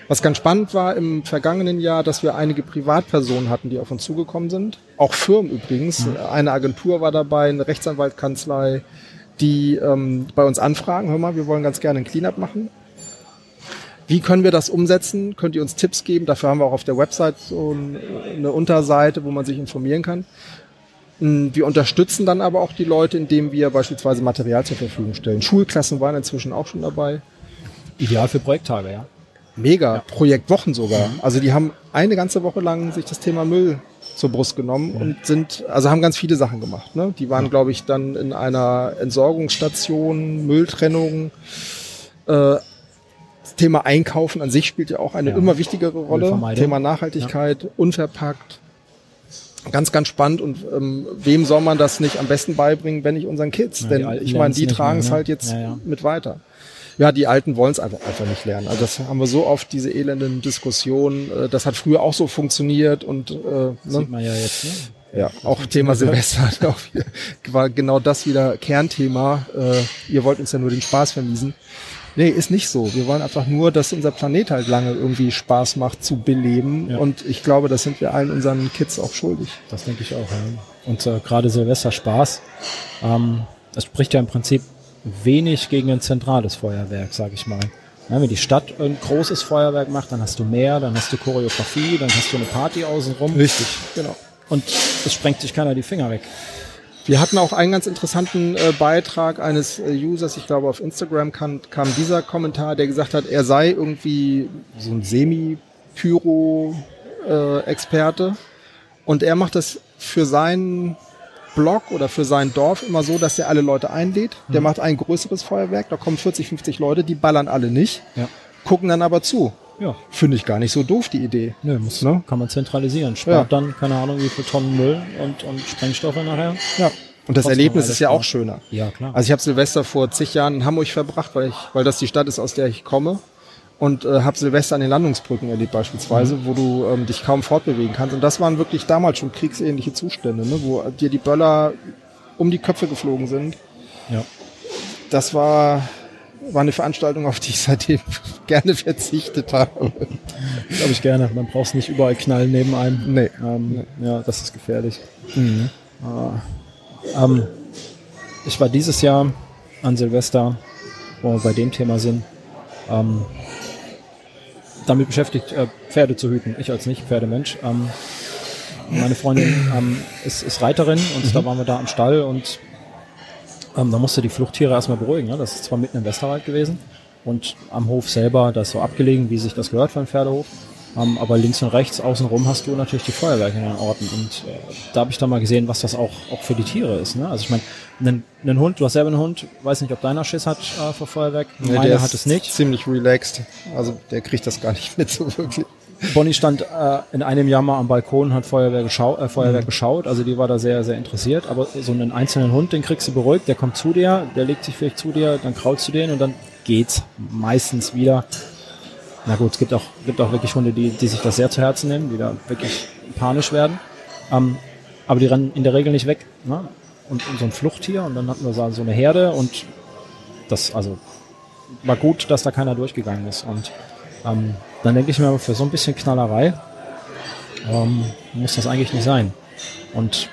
Was ganz spannend war im vergangenen Jahr, dass wir einige Privatpersonen hatten, die auf uns zugekommen sind. Auch Firmen übrigens. Mhm. Eine Agentur war dabei, eine Rechtsanwaltkanzlei, die ähm, bei uns anfragen, hör mal, wir wollen ganz gerne ein Cleanup machen. Wie können wir das umsetzen? Könnt ihr uns Tipps geben? Dafür haben wir auch auf der Website so eine Unterseite, wo man sich informieren kann. Hm, wir unterstützen dann aber auch die Leute, indem wir beispielsweise Material zur Verfügung stellen. Schulklassen waren inzwischen auch schon dabei. Ideal für Projekttage, ja. Mega, ja. Projektwochen sogar. Mhm. Also die haben eine ganze Woche lang sich das Thema Müll zur Brust genommen mhm. und sind, also haben ganz viele Sachen gemacht. Ne? Die waren, mhm. glaube ich, dann in einer Entsorgungsstation, Mülltrennung. Äh, das Thema Einkaufen an sich spielt ja auch eine ja. immer wichtigere Rolle. Thema Nachhaltigkeit, ja. unverpackt ganz, ganz spannend und ähm, wem soll man das nicht am besten beibringen, wenn nicht unseren Kids? Ja, Denn ich meine, die tragen es ne? halt jetzt ja, ja. mit weiter. Ja, die Alten wollen es einfach, einfach nicht lernen. Also das haben wir so oft, diese elenden Diskussionen. Äh, das hat früher auch so funktioniert und äh, ne? sieht man ja jetzt. Ne? Ja, auch Thema Silvester auch war genau das wieder Kernthema. Äh, ihr wollt uns ja nur den Spaß vermiesen. Nee, ist nicht so. Wir wollen einfach nur, dass unser Planet halt lange irgendwie Spaß macht zu beleben. Ja. Und ich glaube, das sind wir allen unseren Kids auch schuldig. Das denke ich auch. Ja. Und äh, gerade Silvester Spaß, ähm, das spricht ja im Prinzip wenig gegen ein zentrales Feuerwerk, sage ich mal. Ja, wenn die Stadt ein großes Feuerwerk macht, dann hast du mehr, dann hast du Choreografie, dann hast du eine Party außenrum. Richtig, genau. Und es sprengt sich keiner die Finger weg. Wir hatten auch einen ganz interessanten äh, Beitrag eines äh, Users, ich glaube auf Instagram kam, kam dieser Kommentar, der gesagt hat, er sei irgendwie so ein Semi-Pyro-Experte äh, und er macht das für seinen Blog oder für sein Dorf immer so, dass er alle Leute einlädt. Der mhm. macht ein größeres Feuerwerk, da kommen 40, 50 Leute, die ballern alle nicht, ja. gucken dann aber zu. Ja. Finde ich gar nicht so doof, die Idee. Nö, muss, ne? kann man zentralisieren. Spart ja. dann, keine Ahnung, wie viel Tonnen Müll und, und Sprengstoffe nachher. Ja. Und das Erlebnis ist ja auch schöner. Ja, klar. Also ich habe Silvester vor zig Jahren in Hamburg verbracht, weil, ich, weil das die Stadt ist, aus der ich komme. Und äh, habe Silvester an den Landungsbrücken erlebt beispielsweise, mhm. wo du ähm, dich kaum fortbewegen kannst. Und das waren wirklich damals schon kriegsähnliche Zustände, ne? wo dir die Böller um die Köpfe geflogen sind. Ja. Das war war eine Veranstaltung, auf die ich seitdem gerne verzichtet habe. Glaube ich gerne. Man braucht es nicht überall knallen neben einem. Nee. Ähm, nee. Ja, das ist gefährlich. Mhm. Äh, ähm, ich war dieses Jahr an Silvester, wo wir bei dem Thema sind, ähm, damit beschäftigt, äh, Pferde zu hüten. Ich als nicht Pferdemensch. Ähm, meine Freundin ähm, ist, ist Reiterin und mhm. da waren wir da am Stall und ähm, da musste die Fluchttiere erstmal beruhigen. Ne? Das ist zwar mitten im Westerwald gewesen und am Hof selber, das ist so abgelegen, wie sich das gehört für einen Pferdehof. Ähm, aber links und rechts außenrum hast du natürlich die Feuerwerke in den Orten. Und äh, da habe ich dann mal gesehen, was das auch, auch für die Tiere ist. Ne? Also ich meine, einen, einen Hund, du hast selber einen Hund, weiß nicht, ob deiner Schiss hat äh, vor Feuerwerk. Nee, Meiner hat es nicht. Ziemlich relaxed. Also der kriegt das gar nicht mit so wirklich. Bonnie stand äh, in einem Jahr mal am Balkon und hat Feuerwehr, geschau äh, Feuerwehr mhm. geschaut. Also die war da sehr, sehr interessiert. Aber so einen einzelnen Hund, den kriegst du beruhigt. Der kommt zu dir, der legt sich vielleicht zu dir, dann kraulst du den und dann geht's meistens wieder. Na gut, es gibt auch, gibt auch wirklich Hunde, die, die sich das sehr zu Herzen nehmen, die da wirklich panisch werden. Ähm, aber die rennen in der Regel nicht weg. Ne? Und, und so ein Fluchttier und dann hatten wir so eine Herde und das, also war gut, dass da keiner durchgegangen ist. Und ähm, dann denke ich mir, für so ein bisschen Knallerei ähm, muss das eigentlich nicht sein. Und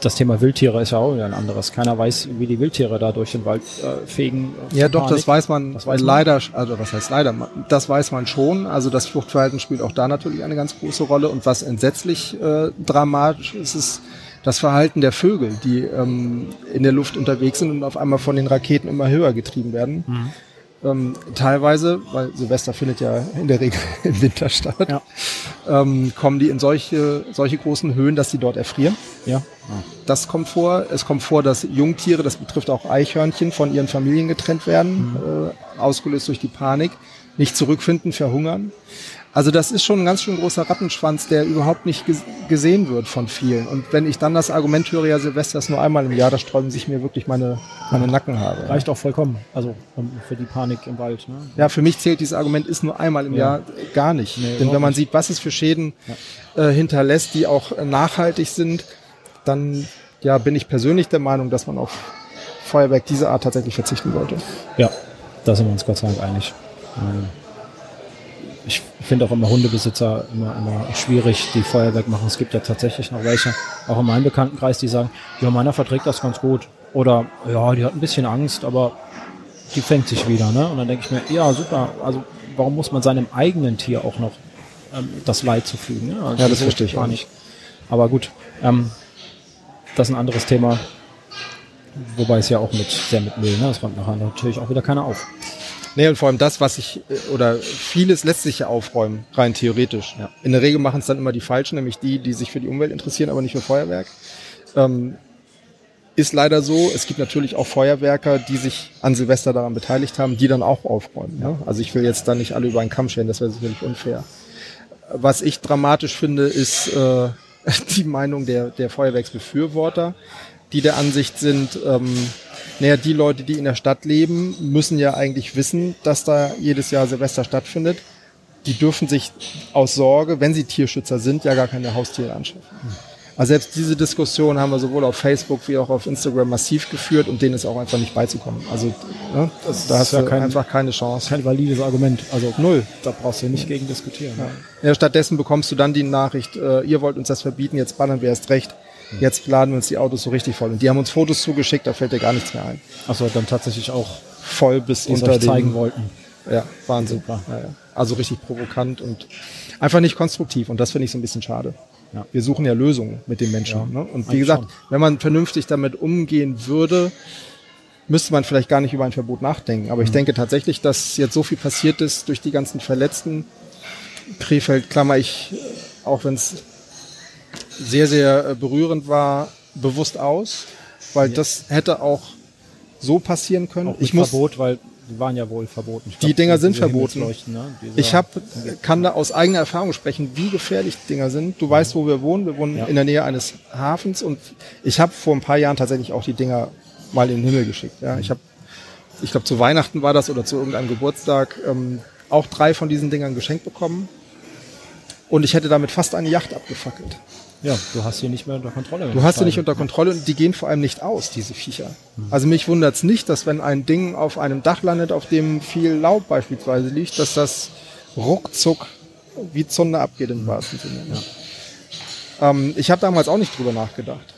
das Thema Wildtiere ist ja auch ein anderes. Keiner weiß, wie die Wildtiere da durch den Wald äh, fegen. Ja, doch, das weiß man, das weiß leider, man. also was heißt leider, das weiß man schon. Also das Fluchtverhalten spielt auch da natürlich eine ganz große Rolle. Und was entsetzlich äh, dramatisch ist, ist das Verhalten der Vögel, die ähm, in der Luft unterwegs sind und auf einmal von den Raketen immer höher getrieben werden. Mhm. Ähm, teilweise, weil Silvester findet ja in der Regel im Winter statt, ja. ähm, kommen die in solche, solche großen Höhen, dass sie dort erfrieren. Ja. Das kommt vor. Es kommt vor, dass Jungtiere, das betrifft auch Eichhörnchen, von ihren Familien getrennt werden, mhm. äh, ausgelöst durch die Panik, nicht zurückfinden, verhungern. Also das ist schon ein ganz schön großer Rattenschwanz, der überhaupt nicht gesehen wird von vielen. Und wenn ich dann das Argument höre, ja, Silvester ist nur einmal im Jahr, da sträuben sich mir wirklich meine, meine Nackenhaare. Reicht auch vollkommen, also für die Panik im Wald. Ne? Ja, für mich zählt dieses Argument, ist nur einmal im ja. Jahr gar nicht. Nee, Denn wenn man nicht. sieht, was es für Schäden ja. äh, hinterlässt, die auch nachhaltig sind, dann ja, bin ich persönlich der Meinung, dass man auf Feuerwerk dieser Art tatsächlich verzichten sollte. Ja, da sind wir uns Gott sei Dank einig. Ähm, ich finde auch immer Hundebesitzer immer, immer schwierig, die Feuerwerk machen. Es gibt ja tatsächlich noch welche, auch in meinem Bekanntenkreis, die sagen, ja, meiner verträgt das ganz gut. Oder ja, die hat ein bisschen Angst, aber die fängt sich wieder. Ne? Und dann denke ich mir, ja, super. Also warum muss man seinem eigenen Tier auch noch ähm, das Leid zufügen? Ne? Also ja, das verstehe ich gar nicht. Aber gut, ähm, das ist ein anderes Thema. Wobei es ja auch mit sehr mit Müll, ne? Das räumt nachher natürlich auch wieder keiner auf. Nee, und vor allem das, was ich, äh, oder vieles lässt sich ja aufräumen, rein theoretisch. Ja. In der Regel machen es dann immer die Falschen, nämlich die, die sich für die Umwelt interessieren, aber nicht für Feuerwerk. Ähm, ist leider so. Es gibt natürlich auch Feuerwerker, die sich an Silvester daran beteiligt haben, die dann auch aufräumen. Ne? Also ich will jetzt da nicht alle über einen Kamm scheren, das wäre sicherlich unfair. Was ich dramatisch finde, ist äh, die Meinung der, der Feuerwerksbefürworter, die der Ansicht sind, ähm, naja, die Leute, die in der Stadt leben, müssen ja eigentlich wissen, dass da jedes Jahr Silvester stattfindet. Die dürfen sich aus Sorge, wenn sie Tierschützer sind, ja gar keine Haustiere anschaffen. Also selbst diese Diskussion haben wir sowohl auf Facebook wie auch auf Instagram massiv geführt und denen ist auch einfach nicht beizukommen. Also ne, das, da hast ja du kein, einfach keine Chance. Kein valides Argument. Also null. Da brauchst du nicht gegen diskutieren. Ja. ja. stattdessen bekommst du dann die Nachricht, äh, ihr wollt uns das verbieten, jetzt ballern wir erst recht. Jetzt laden wir uns die Autos so richtig voll. Und die haben uns Fotos zugeschickt, da fällt dir gar nichts mehr ein. Achso, dann tatsächlich auch voll bis unter den, zeigen wollten. Ja, Wahnsinn. Super. Ja, ja. Also richtig provokant und einfach nicht konstruktiv. Und das finde ich so ein bisschen schade. Ja. Wir suchen ja Lösungen mit den Menschen. Ne? Und wie gesagt, schon. wenn man vernünftig damit umgehen würde, müsste man vielleicht gar nicht über ein Verbot nachdenken. Aber mhm. ich denke tatsächlich, dass jetzt so viel passiert ist durch die ganzen Verletzten. Krefeld klammer ich, auch wenn es sehr, sehr äh, berührend war, bewusst aus, weil ja. das hätte auch so passieren können. Auch ich muss Verbot, weil die waren ja wohl verboten. Glaub, die Dinger sind verboten. Ne? Ich hab, kann da aus eigener Erfahrung sprechen, wie gefährlich die Dinger sind. Du weißt, wo wir wohnen. Wir wohnen ja. in der Nähe eines Hafens und ich habe vor ein paar Jahren tatsächlich auch die Dinger mal in den Himmel geschickt. Ja, mhm. ich habe, ich glaube, zu Weihnachten war das oder zu irgendeinem Geburtstag ähm, auch drei von diesen Dingern geschenkt bekommen. Und ich hätte damit fast eine Yacht abgefackelt. Ja, du hast sie nicht mehr unter Kontrolle. Du hast sie nicht unter Kontrolle und die gehen vor allem nicht aus, diese Viecher. Mhm. Also mich wundert es nicht, dass wenn ein Ding auf einem Dach landet, auf dem viel Laub beispielsweise liegt, dass das ruckzuck wie Zunde abgeht im wahrsten Sinne. Ja. Ähm, ich habe damals auch nicht drüber nachgedacht.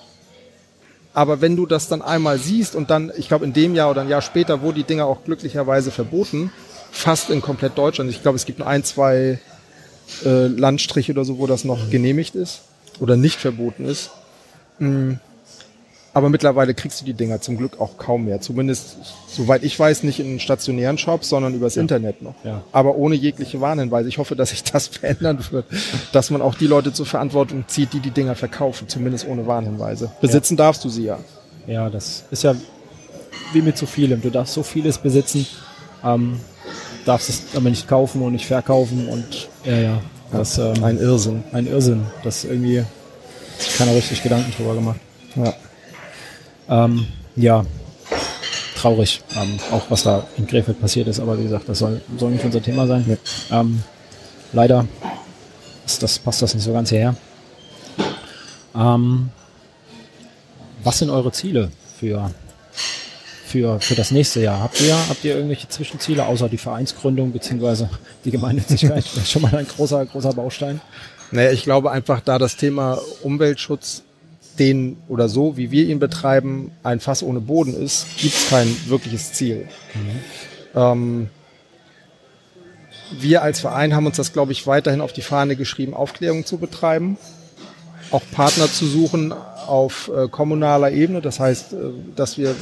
Aber wenn du das dann einmal siehst und dann, ich glaube in dem Jahr oder ein Jahr später, wo die Dinger auch glücklicherweise verboten, fast in komplett Deutschland. Ich glaube, es gibt nur ein, zwei äh, Landstriche oder so, wo das noch genehmigt ist oder nicht verboten ist. Mm. Aber mittlerweile kriegst du die Dinger zum Glück auch kaum mehr. Zumindest, soweit ich weiß, nicht in stationären Shops, sondern übers ja. Internet noch. Ja. Aber ohne jegliche Warnhinweise. Ich hoffe, dass sich das verändern wird, dass man auch die Leute zur Verantwortung zieht, die die Dinger verkaufen, zumindest ohne Warnhinweise. Besitzen ja. darfst du sie ja. Ja, das ist ja wie mit so vielem. Du darfst so vieles besitzen, ähm, darfst es aber nicht kaufen und nicht verkaufen und ja, ja. Das, ähm, ein Irrsinn. Ein Irrsinn. Das irgendwie keiner richtig Gedanken drüber gemacht. Ja. Ähm, ja, traurig, ähm, auch was da in Krefeld passiert ist, aber wie gesagt, das soll, soll nicht unser Thema sein. Ja. Ähm, leider ist das, passt das nicht so ganz her. Ähm, was sind eure Ziele für, für, für das nächste Jahr? Habt ihr, habt ihr irgendwelche Zwischenziele, außer die Vereinsgründung bzw. die Gemeinnützigkeit? das ist schon mal ein großer, großer Baustein. Naja, ich glaube einfach, da das Thema Umweltschutz den oder so, wie wir ihn betreiben, ein Fass ohne Boden ist, gibt es kein wirkliches Ziel. Mhm. Ähm, wir als Verein haben uns das, glaube ich, weiterhin auf die Fahne geschrieben, Aufklärung zu betreiben, auch Partner zu suchen auf äh, kommunaler Ebene. Das heißt, äh, dass wir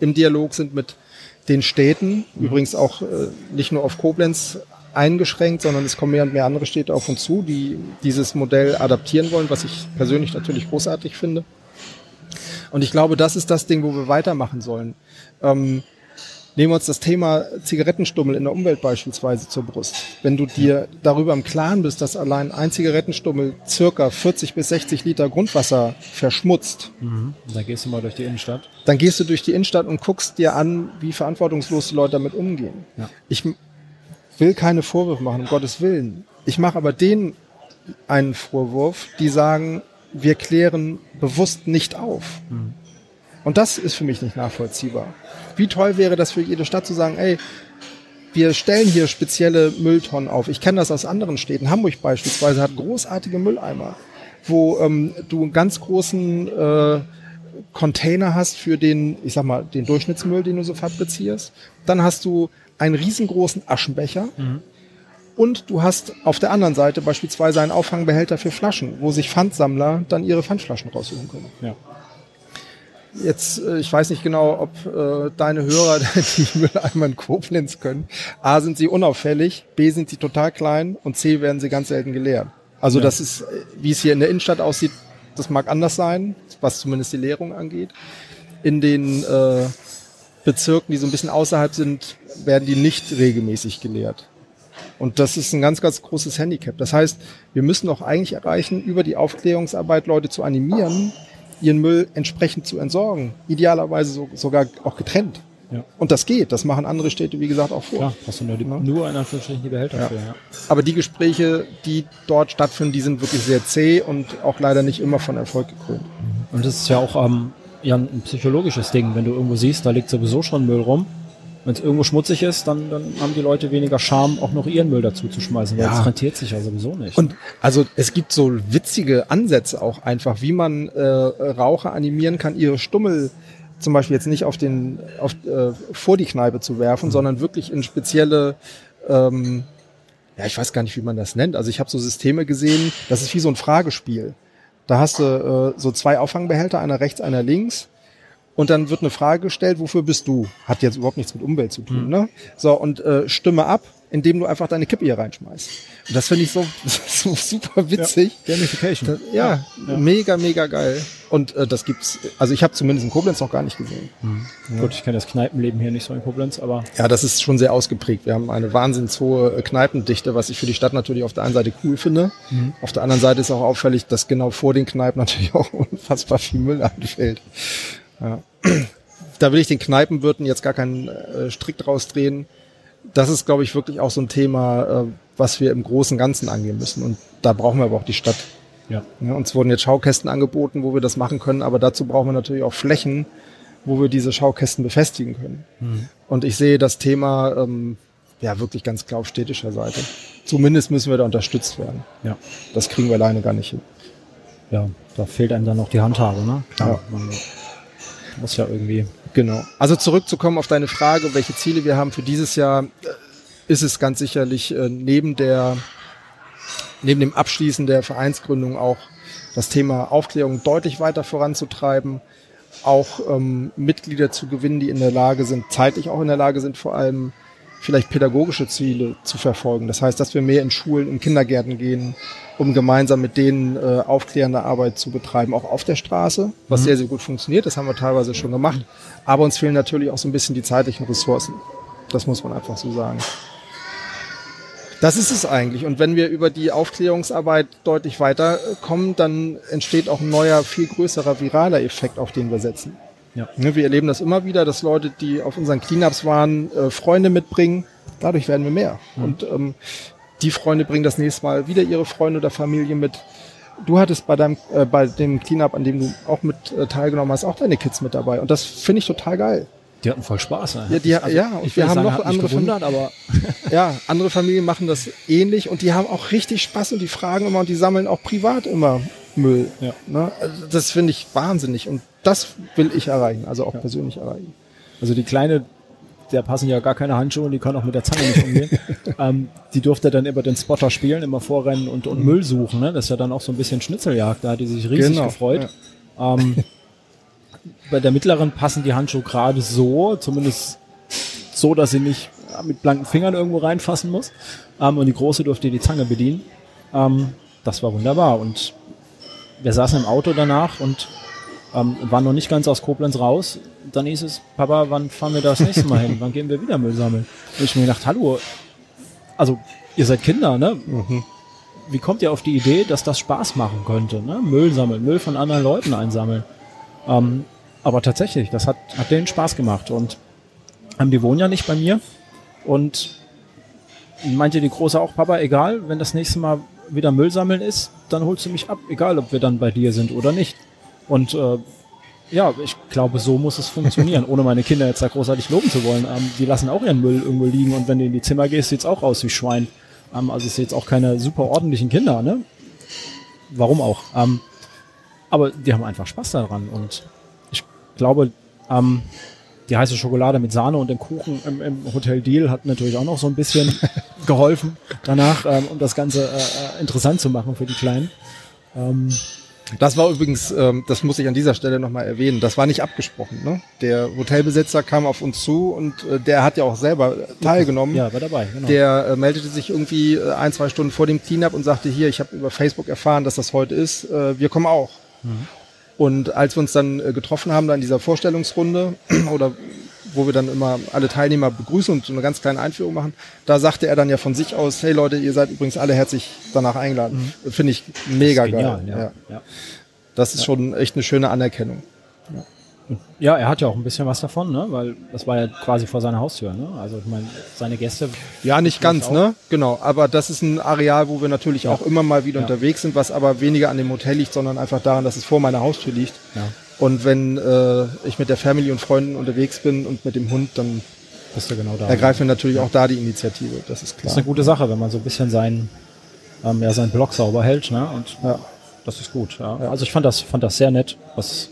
im Dialog sind mit den Städten, mhm. übrigens auch äh, nicht nur auf Koblenz eingeschränkt, sondern es kommen mehr und mehr andere Städte auf uns zu, die dieses Modell adaptieren wollen, was ich persönlich natürlich großartig finde. Und ich glaube, das ist das Ding, wo wir weitermachen sollen. Ähm, nehmen wir uns das Thema Zigarettenstummel in der Umwelt beispielsweise zur Brust. Wenn du dir darüber im Klaren bist, dass allein ein Zigarettenstummel circa 40 bis 60 Liter Grundwasser verschmutzt. Mhm. Dann gehst du mal durch die Innenstadt. Dann gehst du durch die Innenstadt und guckst dir an, wie verantwortungslos die Leute damit umgehen. Ja. Ich will keine Vorwürfe machen, um Gottes Willen. Ich mache aber denen einen Vorwurf, die sagen, wir klären bewusst nicht auf. Mhm. Und das ist für mich nicht nachvollziehbar. Wie toll wäre das für jede Stadt zu sagen, ey, wir stellen hier spezielle Mülltonnen auf. Ich kenne das aus anderen Städten. Hamburg beispielsweise hat großartige Mülleimer, wo ähm, du einen ganz großen äh, Container hast für den, ich sag mal, den Durchschnittsmüll, den du so fabrizierst. Dann hast du einen riesengroßen Aschenbecher. Mhm. Und du hast auf der anderen Seite beispielsweise einen Auffangbehälter für Flaschen, wo sich Pfandsammler dann ihre Pfandflaschen raussuchen können. Ja. Jetzt, äh, ich weiß nicht genau, ob äh, deine Hörer die Mülleimer in Koblenz können. A, sind sie unauffällig, B, sind sie total klein und C, werden sie ganz selten geleert. Also ja. das ist, äh, wie es hier in der Innenstadt aussieht, das mag anders sein, was zumindest die Leerung angeht. In den äh, Bezirken, die so ein bisschen außerhalb sind, werden die nicht regelmäßig geleert. Und das ist ein ganz, ganz großes Handicap. Das heißt, wir müssen auch eigentlich erreichen, über die Aufklärungsarbeit Leute zu animieren, ihren Müll entsprechend zu entsorgen. Idealerweise so, sogar auch getrennt. Ja. Und das geht. Das machen andere Städte, wie gesagt, auch vor. Ja, hast du nur, die, ja. nur in Anführungsstrichen die Behälter ja. für, ja. Aber die Gespräche, die dort stattfinden, die sind wirklich sehr zäh und auch leider nicht immer von Erfolg gekrönt. Und das ist ja auch ähm, ja, ein psychologisches Ding. Wenn du irgendwo siehst, da liegt sowieso schon Müll rum. Wenn es irgendwo schmutzig ist, dann, dann haben die Leute weniger Scham, auch noch ihren Müll dazu zu schmeißen, weil ja. es rentiert sich ja sowieso nicht. Und also es gibt so witzige Ansätze auch einfach, wie man äh, Raucher animieren kann, ihre Stummel zum Beispiel jetzt nicht auf den auf, äh, vor die Kneipe zu werfen, mhm. sondern wirklich in spezielle ähm, ja, ich weiß gar nicht, wie man das nennt. Also ich habe so Systeme gesehen, das ist wie so ein Fragespiel. Da hast du äh, so zwei Auffangbehälter, einer rechts, einer links. Und dann wird eine Frage gestellt, wofür bist du? Hat jetzt überhaupt nichts mit Umwelt zu tun, mhm. ne? So, und äh, stimme ab, indem du einfach deine Kippe hier reinschmeißt. Und das finde ich so, so super witzig. Ja, Gamification. Das, ja, ja, mega, mega geil. Und äh, das gibt's, also ich habe zumindest in Koblenz noch gar nicht gesehen. Mhm. Ja. Gut, ich kenne das Kneipenleben hier nicht so in Koblenz, aber. Ja, das ist schon sehr ausgeprägt. Wir haben eine wahnsinnig hohe äh, Kneipendichte, was ich für die Stadt natürlich auf der einen Seite cool finde. Mhm. Auf der anderen Seite ist auch auffällig, dass genau vor den Kneipen natürlich auch unfassbar viel Müll anfällt. Ja. Da will ich den Kneipenwirten jetzt gar keinen äh, Strick draus drehen das ist, glaube ich, wirklich auch so ein Thema, äh, was wir im Großen und Ganzen angehen müssen. Und da brauchen wir aber auch die Stadt. Ja. ja. Uns wurden jetzt Schaukästen angeboten, wo wir das machen können, aber dazu brauchen wir natürlich auch Flächen, wo wir diese Schaukästen befestigen können. Mhm. Und ich sehe das Thema ähm, ja wirklich ganz klar auf städtischer Seite. Zumindest müssen wir da unterstützt werden. Ja. Das kriegen wir alleine gar nicht hin. Ja, da fehlt einem dann noch die Handhabe, ne? Klar, ja. Muss ja irgendwie Genau. Also zurückzukommen auf deine Frage, welche Ziele wir haben für dieses Jahr. ist es ganz sicherlich äh, neben der neben dem Abschließen der Vereinsgründung auch das Thema Aufklärung deutlich weiter voranzutreiben, auch ähm, Mitglieder zu gewinnen, die in der Lage sind, zeitlich auch in der Lage sind, vor allem vielleicht pädagogische Ziele zu verfolgen. Das heißt, dass wir mehr in Schulen, in Kindergärten gehen, um gemeinsam mit denen äh, aufklärende Arbeit zu betreiben, auch auf der Straße, was mhm. sehr, sehr gut funktioniert. Das haben wir teilweise schon gemacht. Aber uns fehlen natürlich auch so ein bisschen die zeitlichen Ressourcen. Das muss man einfach so sagen. Das ist es eigentlich. Und wenn wir über die Aufklärungsarbeit deutlich weiterkommen, dann entsteht auch ein neuer, viel größerer viraler Effekt, auf den wir setzen. Ja. Ne, wir erleben das immer wieder, dass Leute, die auf unseren Cleanups waren, äh, Freunde mitbringen. Dadurch werden wir mehr. Mhm. Und ähm, die Freunde bringen das nächste Mal wieder ihre Freunde oder Familie mit. Du hattest bei deinem, äh, bei dem Cleanup, an dem du auch mit äh, teilgenommen hast, auch deine Kids mit dabei. Und das finde ich total geil. Die hatten voll Spaß. Ne? Ja, die, also, ja und wir haben sagen, noch andere Familien, aber ja, andere Familien machen das ähnlich und die haben auch richtig Spaß und die fragen immer und die sammeln auch privat immer Müll. Ja. Ne? Also das finde ich wahnsinnig und das will ich erreichen, also auch ja. persönlich erreichen. Also die kleine, der passen ja gar keine Handschuhe und die kann auch mit der Zange nicht umgehen. ähm, die durfte dann immer den Spotter spielen, immer vorrennen und, und mhm. Müll suchen. Ne? Das ist ja dann auch so ein bisschen Schnitzeljagd. Da hat die sich riesig genau. gefreut. Ja. Ähm, bei der mittleren passen die Handschuhe gerade so, zumindest so, dass sie nicht mit blanken Fingern irgendwo reinfassen muss. Ähm, und die große durfte die Zange bedienen. Ähm, das war wunderbar. Und wir saßen im Auto danach und ähm, waren noch nicht ganz aus Koblenz raus. Dann hieß es, Papa, wann fahren wir das nächste Mal hin? Wann gehen wir wieder Müll sammeln? Und ich mir gedacht, hallo, also ihr seid Kinder, ne? Mhm. Wie kommt ihr auf die Idee, dass das Spaß machen könnte? Ne? Müll sammeln, Müll von anderen Leuten einsammeln. Ähm, aber tatsächlich, das hat, hat denen Spaß gemacht. Und ähm, die wohnen ja nicht bei mir. Und meinte die Große auch, Papa, egal, wenn das nächste Mal wieder Müll sammeln ist, dann holst du mich ab, egal ob wir dann bei dir sind oder nicht. Und äh, ja, ich glaube, so muss es funktionieren, ohne meine Kinder jetzt da großartig loben zu wollen. Ähm, die lassen auch ihren Müll irgendwo liegen und wenn du in die Zimmer gehst, sieht's auch aus wie Schwein. Ähm, also es sind jetzt auch keine super ordentlichen Kinder, ne? Warum auch? Ähm, aber die haben einfach Spaß daran und glaube, ähm, die heiße Schokolade mit Sahne und dem Kuchen im, im Hotel Deal hat natürlich auch noch so ein bisschen geholfen danach, ähm, um das Ganze äh, äh, interessant zu machen für die Kleinen. Ähm, das war übrigens, ähm, das muss ich an dieser Stelle nochmal erwähnen, das war nicht abgesprochen. Ne? Der Hotelbesitzer kam auf uns zu und äh, der hat ja auch selber teilgenommen. Ja, war dabei. Genau. Der äh, meldete sich irgendwie äh, ein, zwei Stunden vor dem Cleanup und sagte, hier, ich habe über Facebook erfahren, dass das heute ist, äh, wir kommen auch. Mhm. Und als wir uns dann äh, getroffen haben, dann in dieser Vorstellungsrunde oder wo wir dann immer alle Teilnehmer begrüßen und so eine ganz kleine Einführung machen, da sagte er dann ja von sich aus, hey Leute, ihr seid übrigens alle herzlich danach eingeladen. Mhm. Finde ich mega genial, geil. Ja. Ja. Das ist schon echt eine schöne Anerkennung. Ja. Ja, er hat ja auch ein bisschen was davon, ne? Weil das war ja quasi vor seiner Haustür, ne? Also ich meine, seine Gäste. Ja, nicht ganz, ne? Genau. Aber das ist ein Areal, wo wir natürlich ja. auch immer mal wieder ja. unterwegs sind, was aber weniger an dem Hotel liegt, sondern einfach daran, dass es vor meiner Haustür liegt. Ja. Und wenn äh, ich mit der Family und Freunden unterwegs bin und mit dem Hund, dann bist du genau da. Ergreifen wir natürlich auch da die Initiative. Das ist klar. Das ist eine gute Sache, wenn man so ein bisschen seinen, ähm, ja, seinen Block sauber hält, ne? Und ja. das ist gut. Ja. Also ich fand das, fand das sehr nett. Was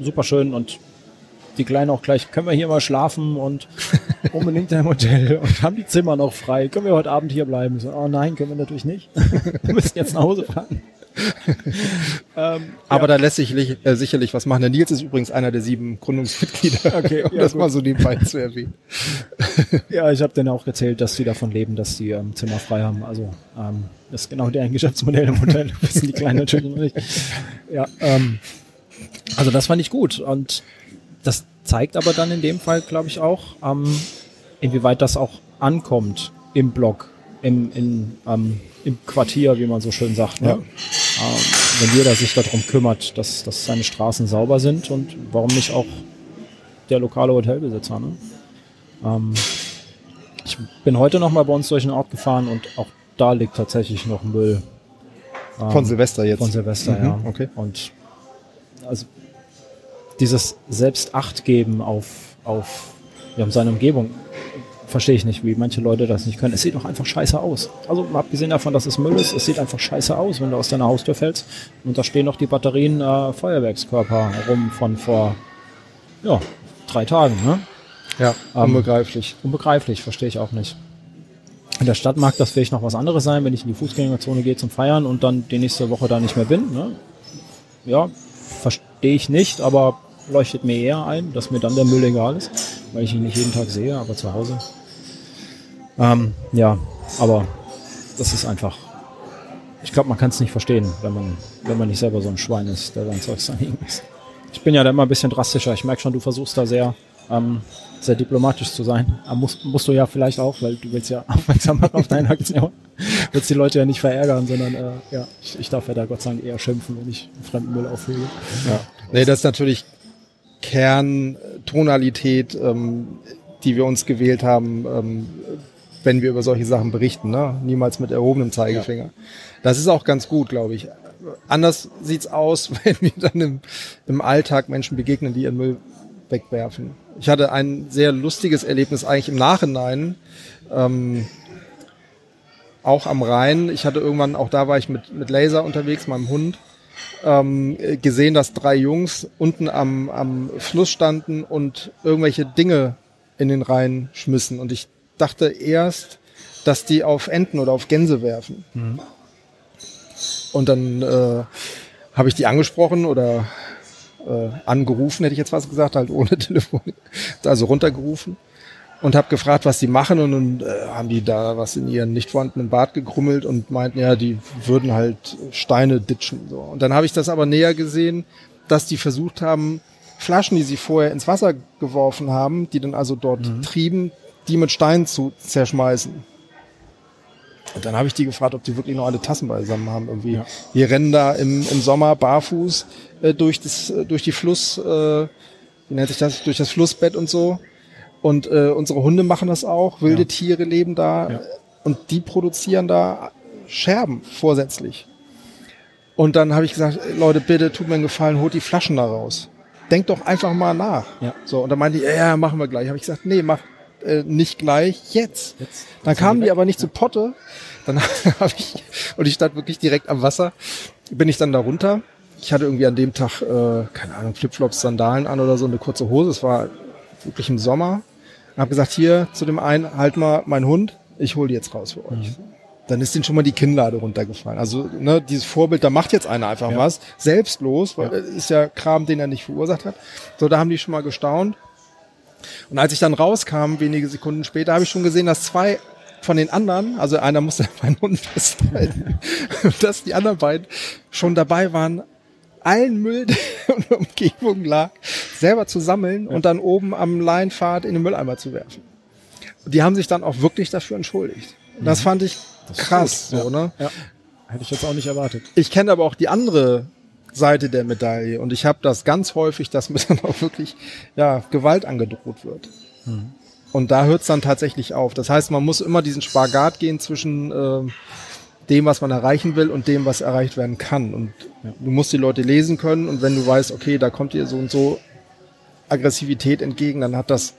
super schön und die Kleinen auch gleich, können wir hier mal schlafen und unbedingt im Hotel und haben die Zimmer noch frei. Können wir heute Abend hier bleiben? So, oh nein, können wir natürlich nicht. wir müssen jetzt nach Hause fahren. ähm, Aber ja. da lässt sich äh, sicherlich was machen. Der Nils ist übrigens einer der sieben Gründungsmitglieder, okay, um ja, das gut. mal so nebenbei zu erwähnen. ja, ich habe denen auch erzählt, dass sie davon leben, dass sie ähm, Zimmer frei haben. Also ähm, das ist genau deren Geschäftsmodell im Hotel. wissen die Kleinen natürlich noch nicht. Ja, ähm, also das fand ich gut und das zeigt aber dann in dem Fall, glaube ich, auch, ähm, inwieweit das auch ankommt im Blog, im, in, ähm, im Quartier, wie man so schön sagt. Ne? Ja. Ähm, wenn jeder sich darum kümmert, dass, dass seine Straßen sauber sind und warum nicht auch der lokale Hotelbesitzer. Ne? Ähm, ich bin heute noch mal bei uns durch den Ort gefahren und auch da liegt tatsächlich noch Müll. Ähm, von Silvester jetzt. Von Silvester, mhm, ja. Okay. Und also dieses Selbstachtgeben auf, auf ja, seine Umgebung verstehe ich nicht, wie manche Leute das nicht können. Es sieht doch einfach scheiße aus. Also abgesehen davon, dass es Müll ist, es sieht einfach scheiße aus, wenn du aus deiner Haustür fällst und da stehen noch die Batterien äh, Feuerwerkskörper rum von vor ja, drei Tagen. Ne? Ja, ähm, unbegreiflich. Unbegreiflich, verstehe ich auch nicht. In der Stadt mag das vielleicht noch was anderes sein, wenn ich in die Fußgängerzone gehe zum Feiern und dann die nächste Woche da nicht mehr bin. Ne? Ja, verstehe ich nicht, aber leuchtet mir eher ein, dass mir dann der Müll egal ist, weil ich ihn nicht jeden Tag sehe, aber zu Hause. Ähm, ja, aber das ist einfach. Ich glaube, man kann es nicht verstehen, wenn man, wenn man nicht selber so ein Schwein ist, der sein Zeugs dann liegen ist. Ich bin ja da immer ein bisschen drastischer. Ich merke schon, du versuchst da sehr, ähm, sehr diplomatisch zu sein. Aber musst, musst du ja vielleicht auch, weil du willst ja aufmerksam machen auf deine Aktion. Willst die Leute ja nicht verärgern, sondern äh, ja, ich, ich darf ja da Gott sei Dank eher schimpfen, wenn ich fremden Müll aufhebe. Ja. Nee, das ist natürlich Kerntonalität, ähm, die wir uns gewählt haben, ähm, wenn wir über solche Sachen berichten. Ne? Niemals mit erhobenem Zeigefinger. Ja. Das ist auch ganz gut, glaube ich. Anders sieht's aus, wenn wir dann im, im Alltag Menschen begegnen, die ihren Müll wegwerfen. Ich hatte ein sehr lustiges Erlebnis eigentlich im Nachhinein. Ähm, auch am Rhein. Ich hatte irgendwann, auch da war ich mit, mit Laser unterwegs, meinem Hund ähm, gesehen, dass drei Jungs unten am, am Fluss standen und irgendwelche Dinge in den Rhein schmissen. Und ich dachte erst, dass die auf Enten oder auf Gänse werfen. Mhm. Und dann äh, habe ich die angesprochen oder äh, angerufen, hätte ich jetzt was gesagt, halt ohne Telefon, also runtergerufen und habe gefragt, was die machen und dann äh, haben die da was in ihren nicht vorhandenen Bart gegrummelt und meinten, ja, die würden halt Steine ditchen. So. Und dann habe ich das aber näher gesehen, dass die versucht haben, Flaschen, die sie vorher ins Wasser geworfen haben, die dann also dort mhm. trieben, die mit Steinen zu zerschmeißen. Und dann habe ich die gefragt, ob die wirklich noch alle Tassen beisammen haben. Irgendwie. Ja. Wir rennen da im, im Sommer barfuß äh, durch, das, äh, durch die Fluss, äh, wie nennt sich das, durch das Flussbett und so. Und äh, unsere Hunde machen das auch, wilde ja. Tiere leben da ja. und die produzieren da Scherben vorsätzlich. Und dann habe ich gesagt, Leute, bitte tut mir einen Gefallen, holt die Flaschen da raus. Denkt doch einfach mal nach. Ja. So, und dann meinte die, ja, machen wir gleich. Habe ich gesagt, nee, mach äh, nicht gleich, jetzt. jetzt dann kamen die aber nicht ja. zu Potte. Dann habe ich, und ich stand wirklich direkt am Wasser, bin ich dann da runter. Ich hatte irgendwie an dem Tag, äh, keine Ahnung, Flipflops, Sandalen an oder so, eine kurze Hose. Es war wirklich im Sommer. Und habe gesagt, hier zu dem einen, halt mal mein Hund, ich hole die jetzt raus für euch. Mhm. Dann ist denen schon mal die Kinnlade runtergefallen. Also ne, dieses Vorbild, da macht jetzt einer einfach ja. was, selbstlos, weil ja. ist ja Kram, den er nicht verursacht hat. So, da haben die schon mal gestaunt. Und als ich dann rauskam, wenige Sekunden später, habe ich schon gesehen, dass zwei von den anderen, also einer musste meinen Hund festhalten, dass die anderen beiden schon dabei waren, allen Müll, der in der Umgebung lag, selber zu sammeln ja. und dann oben am Leinpfad in den Mülleimer zu werfen. Die haben sich dann auch wirklich dafür entschuldigt. Und das mhm. fand ich das krass, so, ne? Ja. Hätte ich jetzt auch nicht erwartet. Ich kenne aber auch die andere Seite der Medaille und ich habe das ganz häufig, dass mir dann auch wirklich ja, Gewalt angedroht wird. Mhm. Und da hört es dann tatsächlich auf. Das heißt, man muss immer diesen Spagat gehen zwischen äh, dem, was man erreichen will und dem, was erreicht werden kann. Und ja. du musst die Leute lesen können und wenn du weißt, okay, da kommt dir so und so Aggressivität entgegen, dann hat das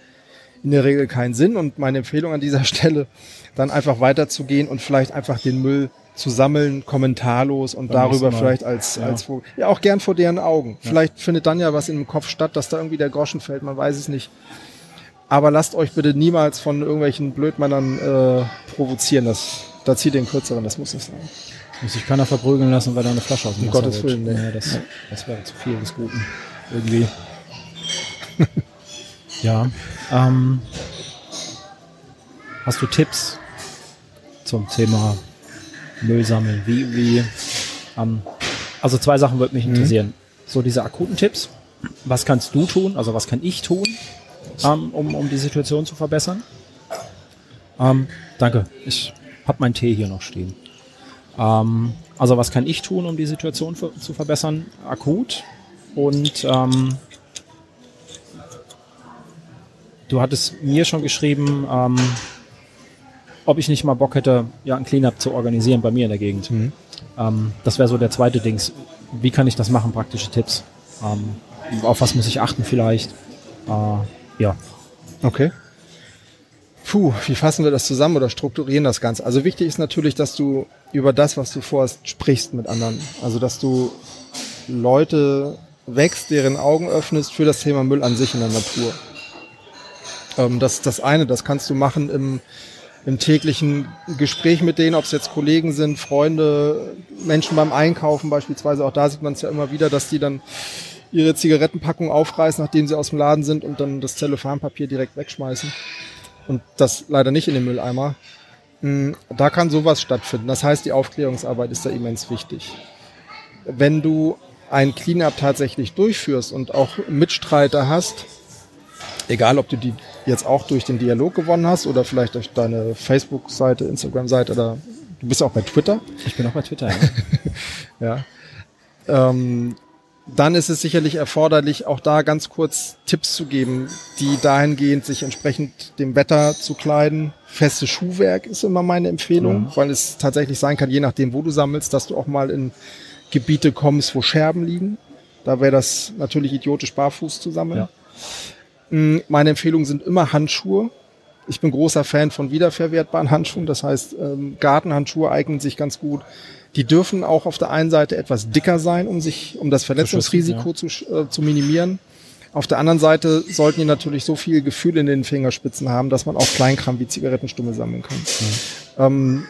in der Regel keinen Sinn. Und meine Empfehlung an dieser Stelle, dann einfach weiterzugehen und vielleicht einfach den Müll zu sammeln, kommentarlos und Beim darüber vielleicht als, ja. als, ja, auch gern vor deren Augen. Ja. Vielleicht findet dann ja was in dem Kopf statt, dass da irgendwie der Groschen fällt, man weiß es nicht. Aber lasst euch bitte niemals von irgendwelchen Blödmännern äh, provozieren. Das da zieht den kürzeren, das muss nicht sein. Muss sich keiner verprügeln lassen, weil da eine Flasche aus dem um Wasser Gottes Willen, nee. das, das wäre zu viel des Guten. Irgendwie. ja. Ähm, hast du Tipps zum Thema Müll sammeln? Wie, wie, ähm, also zwei Sachen würde mich mhm. interessieren. Mhm. So diese akuten Tipps. Was kannst du tun? Also was kann ich tun, ähm, um, um die Situation zu verbessern? Ähm, danke. Ich habe meinen Tee hier noch stehen. Ähm, also was kann ich tun, um die Situation für, zu verbessern? Akut. Und ähm, du hattest mir schon geschrieben, ähm, ob ich nicht mal Bock hätte, ja, ein Cleanup zu organisieren bei mir in der Gegend. Mhm. Ähm, das wäre so der zweite Dings. Wie kann ich das machen? Praktische Tipps. Ähm, auf was muss ich achten vielleicht? Äh, ja. Okay. Puh, wie fassen wir das zusammen oder strukturieren das Ganze? Also wichtig ist natürlich, dass du über das, was du vorhast, sprichst mit anderen. Also dass du Leute wächst, deren Augen öffnest für das Thema Müll an sich in der Natur. Ähm, das ist das eine, das kannst du machen im, im täglichen Gespräch mit denen, ob es jetzt Kollegen sind, Freunde, Menschen beim Einkaufen beispielsweise, auch da sieht man es ja immer wieder, dass die dann ihre Zigarettenpackung aufreißen, nachdem sie aus dem Laden sind und dann das Zellophanpapier direkt wegschmeißen und das leider nicht in den Mülleimer. Mm, da kann sowas stattfinden. Das heißt, die Aufklärungsarbeit ist da immens wichtig. Wenn du ein Cleanup tatsächlich durchführst und auch Mitstreiter hast, egal ob du die jetzt auch durch den Dialog gewonnen hast oder vielleicht durch deine Facebook-Seite, Instagram-Seite oder du bist auch bei Twitter. Ich bin auch bei Twitter, ja. ja. Ähm, dann ist es sicherlich erforderlich, auch da ganz kurz Tipps zu geben, die dahingehend sich entsprechend dem Wetter zu kleiden. Festes Schuhwerk ist immer meine Empfehlung, ja. weil es tatsächlich sein kann, je nachdem, wo du sammelst, dass du auch mal in Gebiete kommst, wo Scherben liegen. Da wäre das natürlich idiotisch, barfuß zu sammeln. Ja. Mm, meine Empfehlungen sind immer Handschuhe. Ich bin großer Fan von wiederverwertbaren Handschuhen. Das heißt, ähm, Gartenhandschuhe eignen sich ganz gut. Die dürfen auch auf der einen Seite etwas dicker sein, um sich, um das Verletzungsrisiko zu, ja. zu, äh, zu minimieren. Auf der anderen Seite sollten die natürlich so viel Gefühl in den Fingerspitzen haben, dass man auch Kleinkram wie Zigarettenstumme sammeln kann. Mhm. Ähm,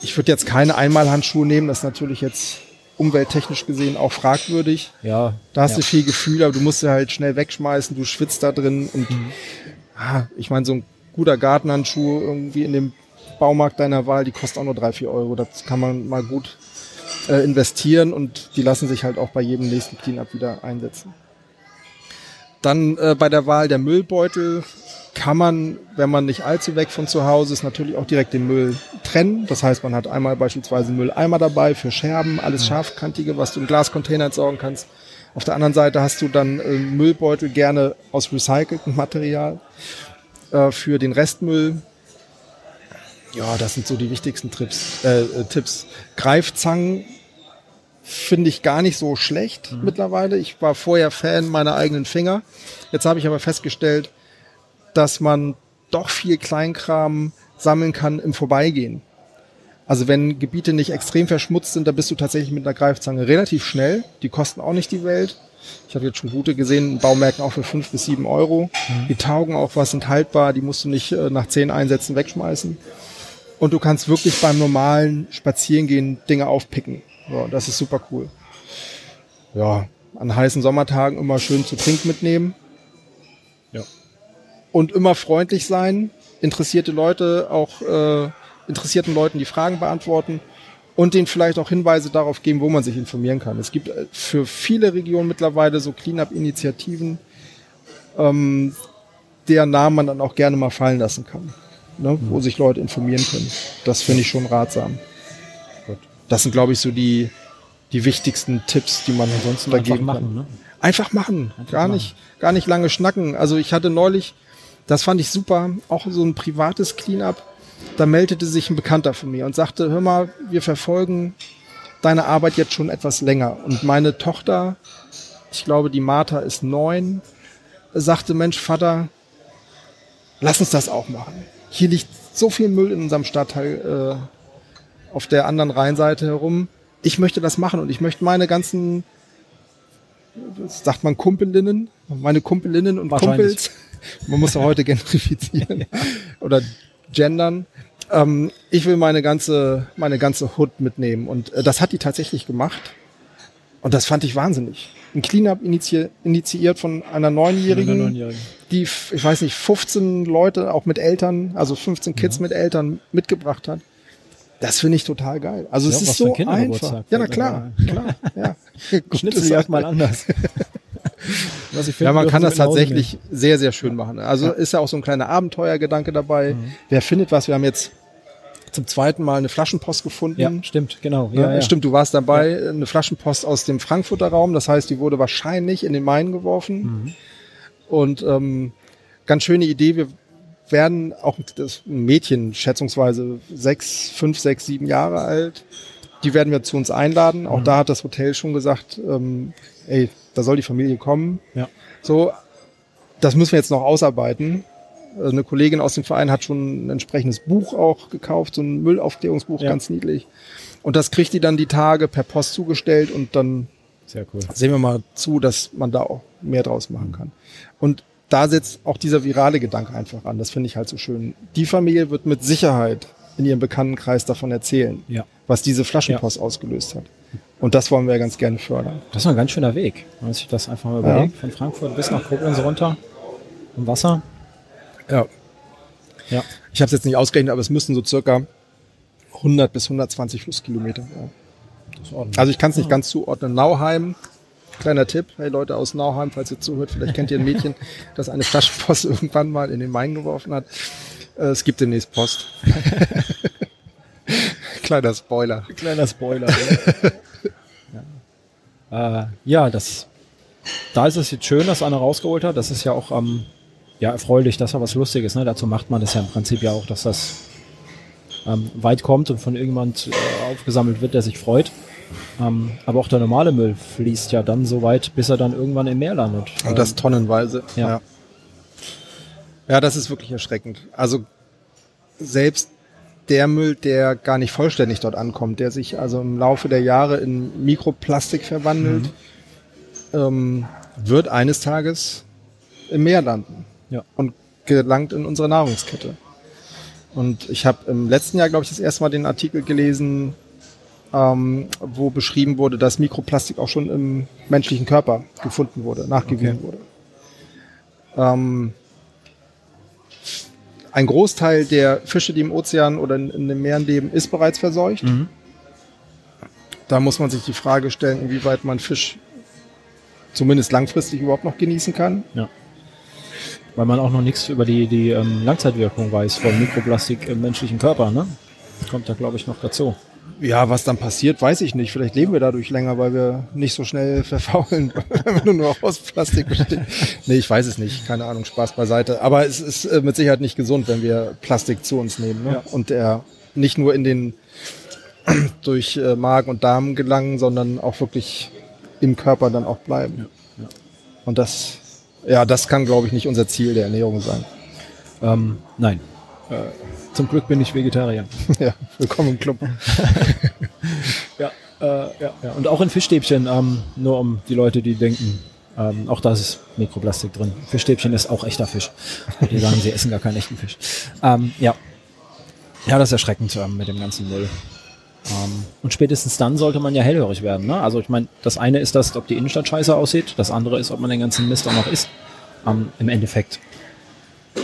ich würde jetzt keine Einmalhandschuhe nehmen, das ist natürlich jetzt umwelttechnisch gesehen auch fragwürdig. Ja. Da hast ja. du viel Gefühl, aber du musst sie halt schnell wegschmeißen, du schwitzt da drin und mhm. ah, ich meine, so ein guter Gartenhandschuh irgendwie in dem Baumarkt deiner Wahl, die kostet auch nur drei, vier Euro. Das kann man mal gut äh, investieren und die lassen sich halt auch bei jedem nächsten Cleanup wieder einsetzen. Dann äh, bei der Wahl der Müllbeutel kann man, wenn man nicht allzu weg von zu Hause ist, natürlich auch direkt den Müll trennen. Das heißt, man hat einmal beispielsweise einen Mülleimer dabei für Scherben, alles mhm. scharfkantige, was du in Glascontainer entsorgen kannst. Auf der anderen Seite hast du dann äh, Müllbeutel gerne aus recyceltem Material äh, für den Restmüll. Ja, das sind so die wichtigsten Trips, äh, äh Tipps. Greifzangen finde ich gar nicht so schlecht mhm. mittlerweile. Ich war vorher Fan meiner eigenen Finger. Jetzt habe ich aber festgestellt, dass man doch viel Kleinkram sammeln kann im Vorbeigehen. Also wenn Gebiete nicht extrem verschmutzt sind, da bist du tatsächlich mit einer Greifzange relativ schnell. Die kosten auch nicht die Welt. Ich habe jetzt schon gute gesehen, in Baumärkten auch für fünf bis sieben Euro. Mhm. Die taugen auch was, sind haltbar, die musst du nicht äh, nach zehn Einsätzen wegschmeißen. Und du kannst wirklich beim normalen Spazierengehen Dinge aufpicken. So, das ist super cool. Ja, an heißen Sommertagen immer schön zu trinken mitnehmen und immer freundlich sein, interessierte Leute auch äh, interessierten Leuten die Fragen beantworten und denen vielleicht auch Hinweise darauf geben, wo man sich informieren kann. Es gibt äh, für viele Regionen mittlerweile so Cleanup-Initiativen, ähm, deren Namen man dann auch gerne mal fallen lassen kann, ne, mhm. wo sich Leute informieren können. Das finde ich schon ratsam. Gut. Das sind, glaube ich, so die, die wichtigsten Tipps, die man ansonsten da geben kann. Ne? Einfach machen, Einfach gar machen. nicht, gar nicht lange schnacken. Also ich hatte neulich das fand ich super. Auch so ein privates Cleanup. Da meldete sich ein Bekannter von mir und sagte, hör mal, wir verfolgen deine Arbeit jetzt schon etwas länger. Und meine Tochter, ich glaube, die Martha ist neun, sagte, Mensch, Vater, lass uns das auch machen. Hier liegt so viel Müll in unserem Stadtteil äh, auf der anderen Rheinseite herum. Ich möchte das machen und ich möchte meine ganzen, sagt man Kumpelinnen, meine Kumpelinnen und Kumpels, man muss ja heute gentrifizieren oder gendern. Ähm, ich will meine ganze, meine ganze Hood mitnehmen. Und äh, das hat die tatsächlich gemacht. Und das fand ich wahnsinnig. Ein Cleanup inizi initiiert von einer Neunjährigen, Neunjährigen, die, ich weiß nicht, 15 Leute, auch mit Eltern, also 15 Kids ja. mit Eltern mitgebracht hat. Das finde ich total geil. Also ja, es ist so einfach. Ja, na klar, klar. Ja. Schnitzeljagd mal anders. Was ich finde, ja, man kann das tatsächlich nehmen. sehr, sehr schön machen. Also ja. ist ja auch so ein kleiner Abenteuergedanke dabei. Mhm. Wer findet was? Wir haben jetzt zum zweiten Mal eine Flaschenpost gefunden. Ja, stimmt, genau. Ja, ja, Stimmt, du warst dabei. Ja. Eine Flaschenpost aus dem Frankfurter Raum. Das heißt, die wurde wahrscheinlich in den Main geworfen. Mhm. Und ähm, ganz schöne Idee. Wir werden auch das Mädchen, schätzungsweise sechs, fünf, sechs, sieben Jahre alt. Die werden wir zu uns einladen. Auch mhm. da hat das Hotel schon gesagt, ähm, ey, da soll die Familie kommen. Ja. So, das müssen wir jetzt noch ausarbeiten. Eine Kollegin aus dem Verein hat schon ein entsprechendes Buch auch gekauft, so ein Müllaufklärungsbuch, ja. ganz niedlich. Und das kriegt die dann die Tage per Post zugestellt und dann cool. sehen wir mal zu, dass man da auch mehr draus machen kann. Und da setzt auch dieser virale Gedanke einfach an. Das finde ich halt so schön. Die Familie wird mit Sicherheit in ihrem Bekanntenkreis davon erzählen, Ja. was diese Flaschenpost ausgelöst hat. Und das wollen wir ja ganz gerne fördern. Das ist ein ganz schöner Weg, wenn man sich das einfach mal überlegt. Von Frankfurt bis nach Koblenz runter im Wasser. Ja. Ja. Ich habe es jetzt nicht ausgerechnet, aber es müssen so circa 100 bis 120 Flusskilometer. Ja. Also ich kann es nicht ganz zuordnen. Nauheim, kleiner Tipp, hey Leute aus Nauheim, falls ihr zuhört, vielleicht kennt ihr ein Mädchen, das eine Flaschenpost irgendwann mal in den Main geworfen hat. Äh, Es gibt demnächst Post. Kleiner Spoiler. Kleiner Spoiler. ja. Äh, ja, das, da ist es jetzt schön, dass einer rausgeholt hat. Das ist ja auch ähm, ja, erfreulich, dass er was Lustiges. Ne? Dazu macht man das ja im Prinzip ja auch, dass das ähm, weit kommt und von irgendjemand äh, aufgesammelt wird, der sich freut. Ähm, aber auch der normale Müll fließt ja dann so weit, bis er dann irgendwann im Meer landet. Und das Ähm, tonnenweise. ja. ja. Ja, das ist wirklich erschreckend. Also selbst der Müll, der gar nicht vollständig dort ankommt, der sich also im Laufe der Jahre in Mikroplastik verwandelt, ähm, wird eines Tages im Meer landen ja. und gelangt in unsere Nahrungskette. Und ich habe im letzten Jahr, glaube ich, das erste Mal den Artikel gelesen, ähm, wo beschrieben wurde, dass Mikroplastik auch schon im menschlichen Körper gefunden wurde, nachgewiesen Okay. wurde. Ähm, ein Großteil der Fische, die im Ozean oder in, in den Meeren leben, ist bereits verseucht. Mhm. Da muss man sich die Frage stellen, inwieweit man Fisch zumindest langfristig überhaupt noch genießen kann. Ja. Weil man auch noch nichts über die, die ähm, Langzeitwirkung weiß von Mikroplastik im menschlichen Körper, ne? Kommt da, glaube ich, noch dazu. Ja, was dann passiert, weiß ich nicht. Vielleicht leben wir dadurch länger, weil wir nicht so schnell verfaulen, wenn wir nur aus Plastik bestehen. Nee, ich weiß es nicht. Keine Ahnung, Spaß beiseite. Aber es ist äh, mit Sicherheit nicht gesund, wenn wir Plastik zu uns nehmen. Ne? Ja. Und der nicht nur in den durch äh, Magen und Darm gelangen, sondern auch wirklich im Körper dann auch bleiben. Ja, ja. Und das, ja, das kann, glaube ich, nicht unser Ziel der Ernährung sein. Ähm, nein. Äh, zum Glück bin ich Vegetarier. ja, willkommen im Club. Ja, äh, ja, ja. Und auch in Fischstäbchen, ähm, nur um die Leute, die denken, ähm, auch da ist Mikroplastik drin. Fischstäbchen ist auch echter Fisch. Die sagen, sie essen gar keinen echten Fisch. Ähm, ja. Ja, das ist erschreckend ähm, mit dem ganzen Müll. Ähm, und spätestens dann sollte man ja hellhörig werden. Ne? Also ich meine, das eine ist das, ob die Innenstadt scheiße aussieht. Das andere ist, ob man den ganzen Mist auch noch isst. Ähm, Im Endeffekt.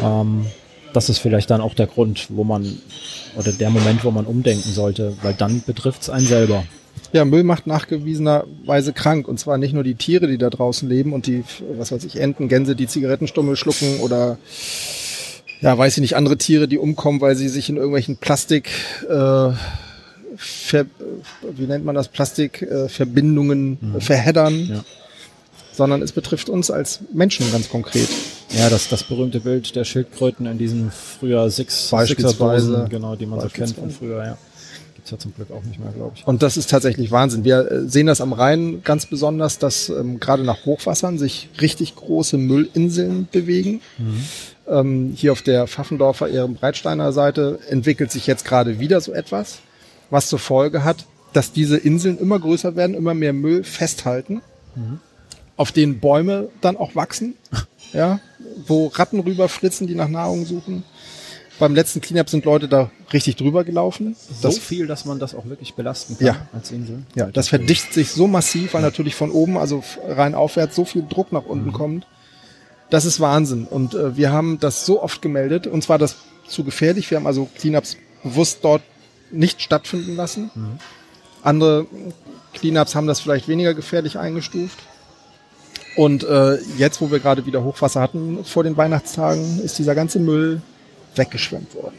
Ähm, das ist vielleicht dann auch der Grund, wo man, oder der Moment, wo man umdenken sollte, weil dann betrifft es einen selber. Ja, Müll macht nachgewiesenerweise krank. Und zwar nicht nur die Tiere, die da draußen leben und die, was weiß ich, Enten, Gänse, die Zigarettenstummel schlucken oder, ja, weiß ich nicht, andere Tiere, die umkommen, weil sie sich in irgendwelchen Plastik, äh, ver, wie nennt man das, Plastikverbindungen äh, äh, verheddern. Ja. Sondern es betrifft uns als Menschen ganz konkret. Ja, das, das berühmte Bild der Schildkröten in diesen früher Six Beispielsweise. Sixer-Dosen, genau, die man so kennt von früher, ja. Gibt's ja zum Glück auch nicht mehr, glaube ich. Und das ist tatsächlich Wahnsinn. Wir äh, sehen das am Rhein ganz besonders, dass ähm, gerade nach Hochwassern sich richtig große Müllinseln bewegen. Ähm, hier auf der Pfaffendorfer, ihrem Breitsteiner Seite entwickelt sich jetzt gerade wieder so etwas, was zur Folge hat, dass diese Inseln immer größer werden, immer mehr Müll festhalten, auf denen Bäume dann auch wachsen, ja, wo Ratten rüberflitzen, die nach Nahrung suchen. Beim letzten Cleanup sind Leute da richtig drüber gelaufen. So Das viel, dass man das auch wirklich belasten kann Ja. als Insel. Ja, das verdichtet sich so massiv, weil natürlich von oben, also rein aufwärts, so viel Druck nach unten kommt. Das ist Wahnsinn. Und äh, wir haben das so oft gemeldet. Uns war das zu gefährlich. Wir haben also Cleanups bewusst dort nicht stattfinden lassen. Andere Cleanups haben das vielleicht weniger gefährlich eingestuft. Und äh, jetzt, wo wir gerade wieder Hochwasser hatten vor den Weihnachtstagen, ist dieser ganze Müll weggeschwemmt worden.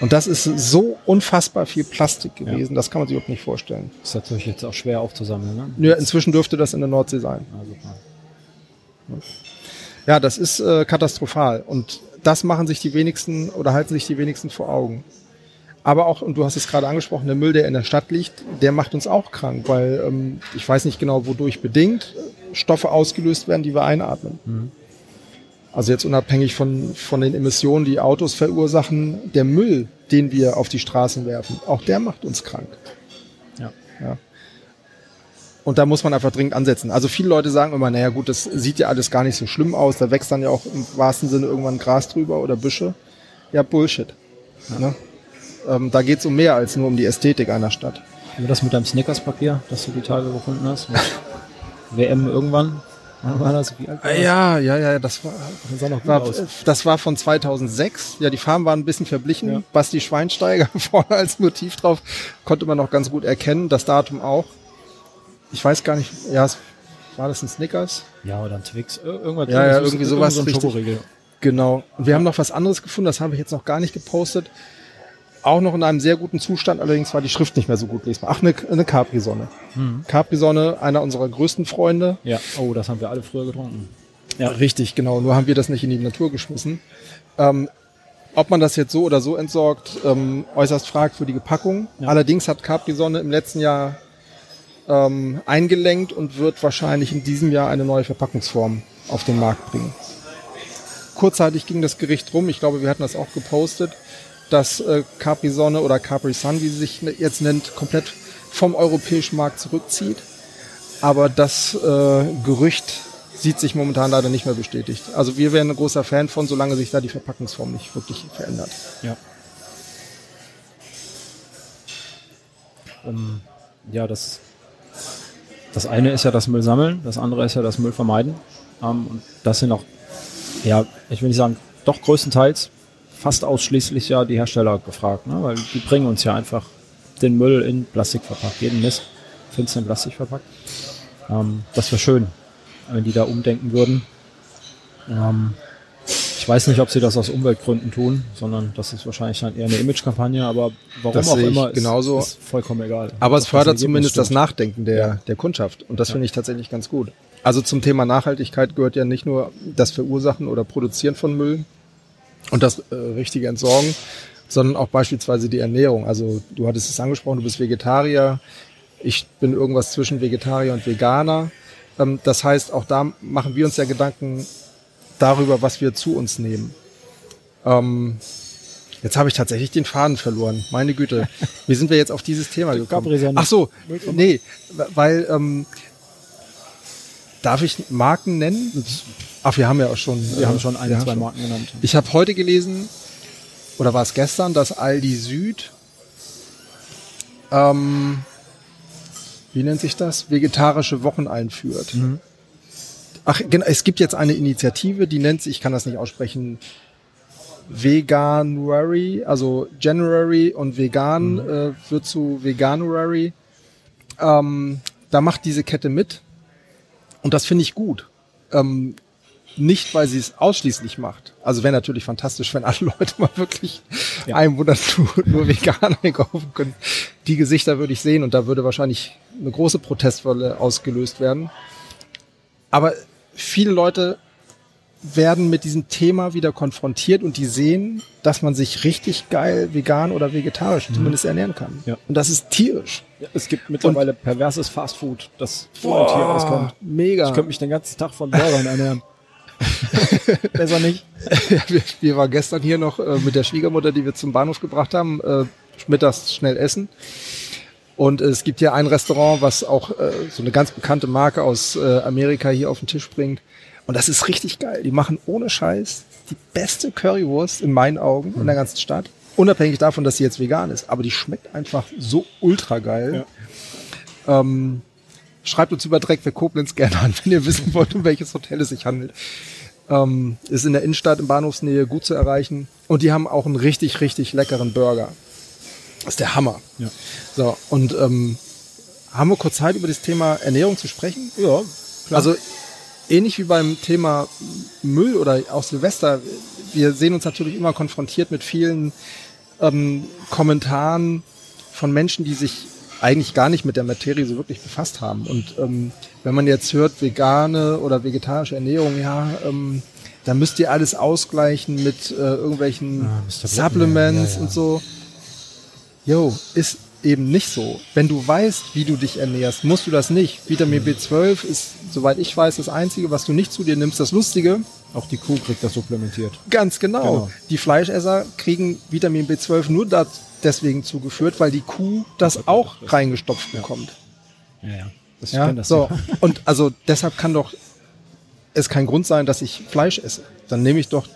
Und das ist so unfassbar viel Plastik gewesen, das kann man sich überhaupt nicht vorstellen. Ist natürlich jetzt auch schwer aufzusammeln, ne? Ja, inzwischen dürfte das in der Nordsee sein. Ja, super. Ja, das ist äh, katastrophal. Und das machen sich die wenigsten oder halten sich die wenigsten vor Augen. Aber auch, und du hast es gerade angesprochen, der Müll, der in der Stadt liegt, der macht uns auch krank, weil ähm, ich weiß nicht genau, wodurch bedingt Stoffe ausgelöst werden, die wir einatmen. Also jetzt unabhängig von, von den Emissionen, die Autos verursachen, der Müll, den wir auf die Straßen werfen, auch der macht uns krank. Ja. Ja. Und da muss man einfach dringend ansetzen. Also viele Leute sagen immer, naja gut, das sieht ja alles gar nicht so schlimm aus. Da wächst dann ja auch im wahrsten Sinne irgendwann Gras drüber oder Büsche. Ja, Bullshit. Ja. Ne? Ähm, da geht's um mehr als nur um die Ästhetik einer Stadt. Wie das mit deinem Snickers-Papier, das du die Tage gefunden hast? WM irgendwann? War das, wie alt war das? Ja, ja, ja, das war, das sah noch gut war, aus. Das war von 2006. Ja, die Farben waren ein bisschen verblichen. Ja. Basti Schweinsteiger vorne als Motiv drauf konnte man noch ganz gut erkennen. Das Datum auch. Ich weiß gar nicht, ja, war das ein Snickers? Ja, oder ein Twix. Irgendwas ja, ja, irgendwie sowas. So richtig. Genau. Und wir haben noch was anderes gefunden, das habe ich jetzt noch gar nicht gepostet. Auch noch in einem sehr guten Zustand, allerdings war die Schrift nicht mehr so gut lesbar. Ach, eine, eine Capri-Sonne. Mhm. Capri-Sonne, einer unserer größten Freunde. Ja, oh, das haben wir alle früher getrunken. Ja, richtig, genau. Nur haben wir das nicht in die Natur geschmissen. Ähm, ob man das jetzt so oder so entsorgt, ähm, äußerst fragwürdige Packung. Ja. Allerdings hat Capri-Sonne im letzten Jahr ähm, eingelenkt und wird wahrscheinlich in diesem Jahr eine neue Verpackungsform auf den Markt bringen. Kurzzeitig ging das Gericht rum, ich glaube, wir hatten das auch gepostet, dass äh, Capri Sonne oder Capri Sun, wie sie sich jetzt nennt, komplett vom europäischen Markt zurückzieht. Aber das äh, Gerücht sieht sich momentan leider nicht mehr bestätigt. Also wir wären ein großer Fan von, solange sich da die Verpackungsform nicht wirklich verändert. Ja. Um, ja, das, das eine ist ja das Müll sammeln, das andere ist ja das Müll vermeiden. Um, und das sind auch, ja, ich will nicht sagen, doch größtenteils fast ausschließlich ja die Hersteller gefragt, ne? weil die bringen uns ja einfach den Müll in Plastik verpackt, jeden Mist findest du in Plastik verpackt. Ähm, das wäre schön, wenn die da umdenken würden. Ähm, ich weiß nicht, ob sie das aus Umweltgründen tun, sondern das ist wahrscheinlich dann eher eine Imagekampagne, aber warum das auch immer, genauso. Ist, ist vollkommen egal. Aber es fördert zumindest das Nachdenken der, ja. der Kundschaft und das ja. finde ich tatsächlich ganz gut. Also zum Thema Nachhaltigkeit gehört ja nicht nur das Verursachen oder Produzieren von Müll, und das äh, richtige Entsorgen, sondern auch beispielsweise die Ernährung. Also du hattest es angesprochen, du bist Vegetarier, ich bin irgendwas zwischen Vegetarier und Veganer. Ähm, das heißt, auch da machen wir uns ja Gedanken darüber, was wir zu uns nehmen. Ähm, jetzt habe ich tatsächlich den Faden verloren. Meine Güte. Wie sind wir jetzt auf dieses Thema gekommen? Ach so, nee, weil ähm, darf ich Marken nennen? Ach, wir haben ja auch schon. Wir äh, haben schon ein, zwei schon. Marken genannt. Ich habe heute gelesen, oder war es gestern, dass Aldi Süd, ähm, wie nennt sich das? Vegetarische Wochen einführt. Mhm. Ach, genau, es gibt jetzt eine Initiative, die nennt sich, ich kann das nicht aussprechen, Veganuary, also January und Vegan mhm. äh, wird zu Veganuary. Ähm, da macht diese Kette mit und das finde ich gut. Ähm, nicht, weil sie es ausschließlich macht. Also wäre natürlich fantastisch, wenn alle Leute mal wirklich ja. einen Monat nur, nur vegan einkaufen können. Die Gesichter würde ich sehen und da würde wahrscheinlich eine große Protestwelle ausgelöst werden. Aber viele Leute werden mit diesem Thema wieder konfrontiert und die sehen, dass man sich richtig geil vegan oder vegetarisch mhm. zumindest ernähren kann. Ja. Und das ist tierisch. Ja, es gibt mittlerweile und, perverses Fastfood, das von Tier auskommt. Mega. Ich könnte mich den ganzen Tag von Burgern ernähren. Besser nicht. ja, wir, wir waren gestern hier noch äh, mit der Schwiegermutter, die wir zum Bahnhof gebracht haben, äh, mittags schnell essen. Und es gibt hier ein Restaurant, was auch äh, so eine ganz bekannte Marke aus äh, Amerika hier auf den Tisch bringt. Und das ist richtig geil. Die machen ohne Scheiß die beste Currywurst in meinen Augen mhm. in der ganzen Stadt. Unabhängig davon, dass sie jetzt vegan ist. Aber die schmeckt einfach so ultra geil. Ja. Ähm, schreibt uns über Dreck für Koblenz gerne an, wenn ihr wissen wollt, um welches Hotel es sich handelt. Ähm, ist in der Innenstadt in Bahnhofsnähe gut zu erreichen. Und die haben auch einen richtig, richtig leckeren Burger. Das ist der Hammer. Ja. So, und ähm, haben wir kurz Zeit, über das Thema Ernährung zu sprechen? Ja. Klar. Also ähnlich wie beim Thema Müll oder auch Silvester, wir sehen uns natürlich immer konfrontiert mit vielen ähm, Kommentaren von Menschen, die sich eigentlich gar nicht mit der Materie so wirklich befasst haben. Und ähm, wenn man jetzt hört, vegane oder vegetarische Ernährung, ja, ähm, da müsst ihr alles ausgleichen mit äh, irgendwelchen ah, Supplements ja, ja. und so. Jo, ist eben nicht so. Wenn du weißt, wie du dich ernährst, musst du das nicht. Vitamin B12 ist, soweit ich weiß, das Einzige, was du nicht zu dir nimmst. Das Lustige. Auch die Kuh kriegt das supplementiert. Ganz genau. genau. Die Fleischesser kriegen Vitamin B12 nur das, deswegen zugeführt, weil die Kuh das auch reingestopft bekommt. Ja, ja. Das, Ja, das so. Und also deshalb kann doch es kein Grund sein, dass ich Fleisch esse. Dann nehme ich doch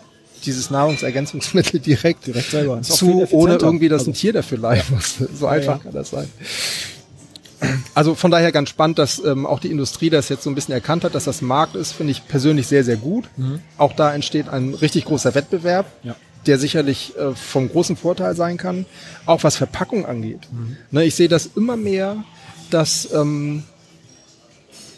dieses Nahrungsergänzungsmittel direkt, Direkt selber. Zu, ohne irgendwie, dass ein Also- Tier dafür leiden muss. So einfach ja. kann das sein. Also von daher ganz spannend, dass ähm, auch die Industrie das jetzt so ein bisschen erkannt hat, dass das ein Markt ist, finde ich persönlich sehr, sehr gut. Auch da entsteht ein richtig großer Wettbewerb, Mhm. Ja. Der sicherlich äh, vom großen Vorteil sein kann, auch was Verpackung angeht. Mhm. Ne, ich sehe das immer mehr, dass ähm,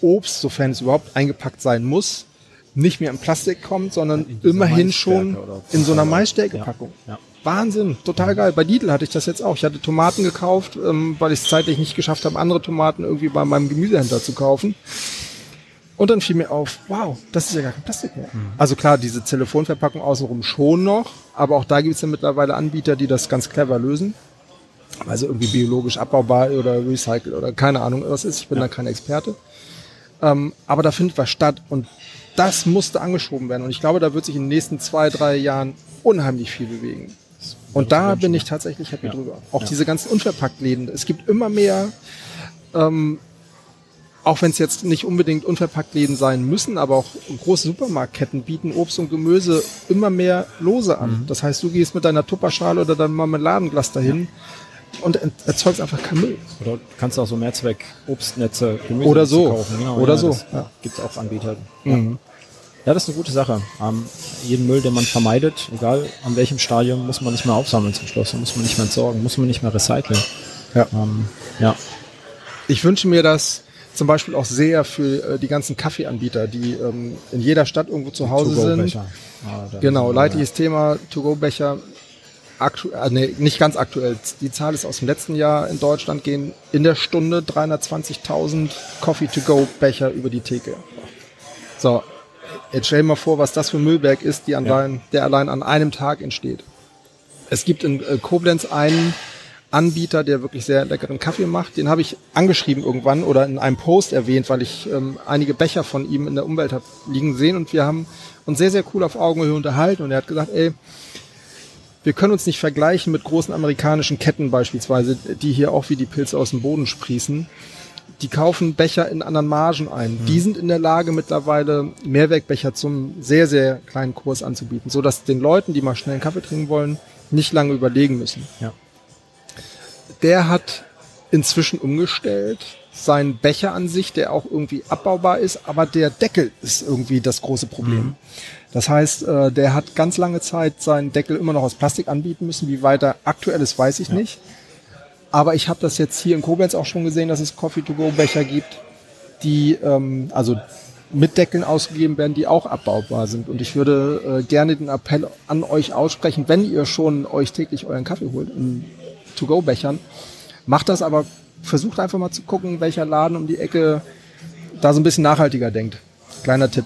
Obst, sofern es überhaupt eingepackt sein muss, nicht mehr in Plastik kommt, sondern dieser immerhin schon in so einer Ja. Maisstärkepackung. Ja. Wahnsinn, total geil. Bei Lidl hatte ich das jetzt auch. Ich hatte Tomaten gekauft, ähm, weil ich es zeitlich nicht geschafft habe, andere Tomaten irgendwie bei meinem Gemüsehändler zu kaufen. Und dann fiel mir auf, wow, das ist ja gar kein Plastik mehr. Also klar, diese Telefonverpackung außenrum schon noch, aber auch da gibt es ja mittlerweile Anbieter, die das ganz clever lösen. Also irgendwie biologisch abbaubar oder recycelt oder keine Ahnung, was ist. Ich bin da kein Experte. Ähm, aber da findet was statt und das musste angeschoben werden. Und ich glaube, da wird sich in den nächsten zwei, drei Jahren unheimlich viel bewegen. Und da bin ich tatsächlich happy Ja. drüber. Auch Ja. diese ganzen Unverpacktläden. Es gibt immer mehr, ähm, auch wenn es jetzt nicht unbedingt Unverpacktläden sein müssen, aber auch große Supermarktketten bieten Obst und Gemüse immer mehr lose an. Mhm. Das heißt, du gehst mit deiner Tupperschale oder deinem Marmeladenglas dahin und ent- erzeugst einfach keinen Müll. Oder du kannst auch so Mehrzweck-Obstnetze, Gemüse Oder so. kaufen. Genau, Oder ja, so, ja. Gibt es auch Anbieter. Ja. ja, das ist eine gute Sache. Ähm, jeden Müll, den man vermeidet, egal an welchem Stadium, muss man nicht mehr aufsammeln zum Schluss. Muss man nicht mehr entsorgen, muss man nicht mehr recyceln. Ja. Ähm, ja. Ich wünsche mir das zum Beispiel auch sehr für äh, die ganzen Kaffeeanbieter, die ähm, in jeder Stadt irgendwo zu Hause sind. Ah, Genau, leidliches Thema, To-Go-Becher. Aktu äh, nee, nicht ganz aktuell. Die Zahl ist aus dem letzten Jahr. In Deutschland gehen in der Stunde 320.000 Coffee-to-go-Becher über die Theke. So, jetzt stell dir mal vor, was das für Müllberg ist, die allein, der allein an einem Tag entsteht. Es gibt in äh, Koblenz einen Anbieter, der wirklich sehr leckeren Kaffee macht. Den habe ich angeschrieben irgendwann oder in einem Post erwähnt, weil ich ähm, einige Becher von ihm in der Umwelt habe liegen sehen und wir haben uns sehr, sehr cool auf Augenhöhe unterhalten und er hat gesagt, ey, wir können uns nicht vergleichen mit großen amerikanischen Ketten beispielsweise, die hier auch wie die Pilze aus dem Boden sprießen. Die kaufen Becher in anderen Margen ein. Die sind in der Lage mittlerweile Mehrwegbecher zum sehr, sehr kleinen Kurs anzubieten, so dass den Leuten, die mal schnell einen Kaffee trinken wollen, nicht lange überlegen müssen. Ja. Der hat inzwischen umgestellt. Sein Becher an sich, der auch irgendwie abbaubar ist, aber der Deckel ist irgendwie das große Problem. Das heißt, äh, der hat ganz lange Zeit seinen Deckel immer noch aus Plastik anbieten müssen. Wie weit er aktuell ist, weiß ich nicht. Aber ich habe das jetzt hier in Koblenz auch schon gesehen, dass es Coffee-to-go-Becher gibt, die ähm, also mit Deckeln ausgegeben werden, die auch abbaubar sind. Und ich würde äh, gerne den Appell an euch aussprechen, wenn ihr schon euch täglich euren Kaffee holt in To-Go-Bechern, macht das aber, versucht einfach mal zu gucken, welcher Laden um die Ecke da so ein bisschen nachhaltiger denkt. Kleiner Tipp.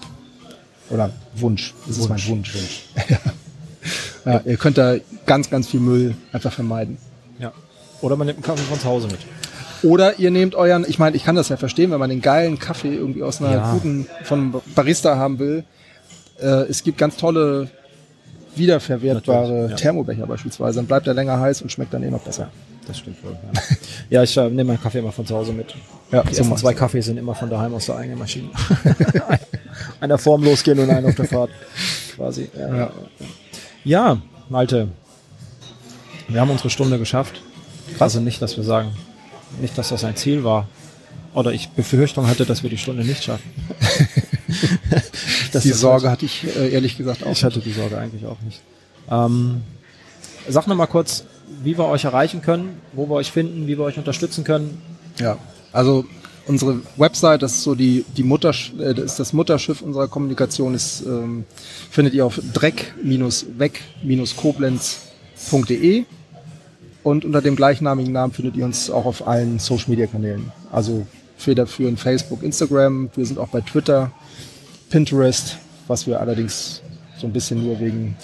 Oder Wunsch. Das ist mein Wunsch. ja, ihr könnt da ganz, ganz viel Müll einfach vermeiden. ja. Oder man nimmt einen Kaffee von zu Hause mit. Oder ihr nehmt euren, ich meine, ich kann das ja verstehen, wenn man den geilen Kaffee irgendwie aus einer Ja. guten, von Barista haben will. Äh, es gibt ganz tolle, wiederverwertbare ja. Thermobecher beispielsweise. Dann bleibt er länger heiß und schmeckt dann eh noch besser. Das stimmt wohl. Ja, ja ich äh, nehme meinen Kaffee immer von zu Hause mit. Ja, Die so ersten zwei du. Kaffees sind immer von daheim aus der eigenen Maschine. einer vorm Losgehen und einer auf der Fahrt. Quasi. Ja, ja. ja, Malte. Wir haben unsere Stunde geschafft. Also nicht, dass wir sagen, nicht, dass das ein Ziel war. Oder ich Befürchtung hatte, dass wir die Stunde nicht schaffen. Die Sorge hatte ich äh, ehrlich gesagt auch. ich hatte die Sorge eigentlich auch nicht. Ähm, sag noch mal kurz, wie wir euch erreichen können, wo wir euch finden, wie wir euch unterstützen können. Ja, also unsere Website, das ist so die, die Mutter, äh, das ist das Mutterschiff unserer Kommunikation, ist, ähm, findet ihr auf dreck-weg-koblenz.de und unter dem gleichnamigen Namen findet ihr uns auch auf allen Social Media Kanälen. Also federführend Facebook, Instagram, wir sind auch bei Twitter, Pinterest, was wir allerdings so ein bisschen nur wegen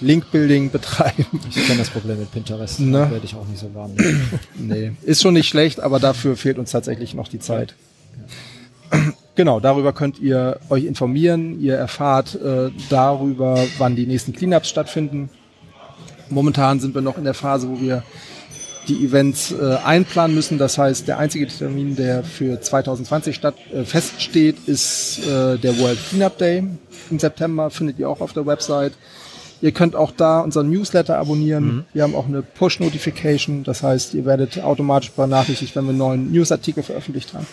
Link-Building betreiben. Ich kenne das Problem mit Pinterest. Ne? Werde ich auch nicht so wahrnehmen. Nee, ist schon nicht schlecht, aber dafür fehlt uns tatsächlich noch die Zeit. Genau, darüber könnt ihr euch informieren. Ihr erfahrt äh, darüber, wann die nächsten Cleanups stattfinden. Momentan sind wir noch in der Phase, wo wir die Events äh, einplanen müssen. Das heißt, der einzige Termin, der für 2020 statt, äh, feststeht, ist äh, der World Cleanup Day im September. Findet ihr auch auf der Website. Ihr könnt auch da unseren Newsletter abonnieren. Mhm. Wir haben auch eine Push-Notification. Das heißt, ihr werdet automatisch benachrichtigt, wenn wir einen neuen Newsartikel veröffentlicht haben.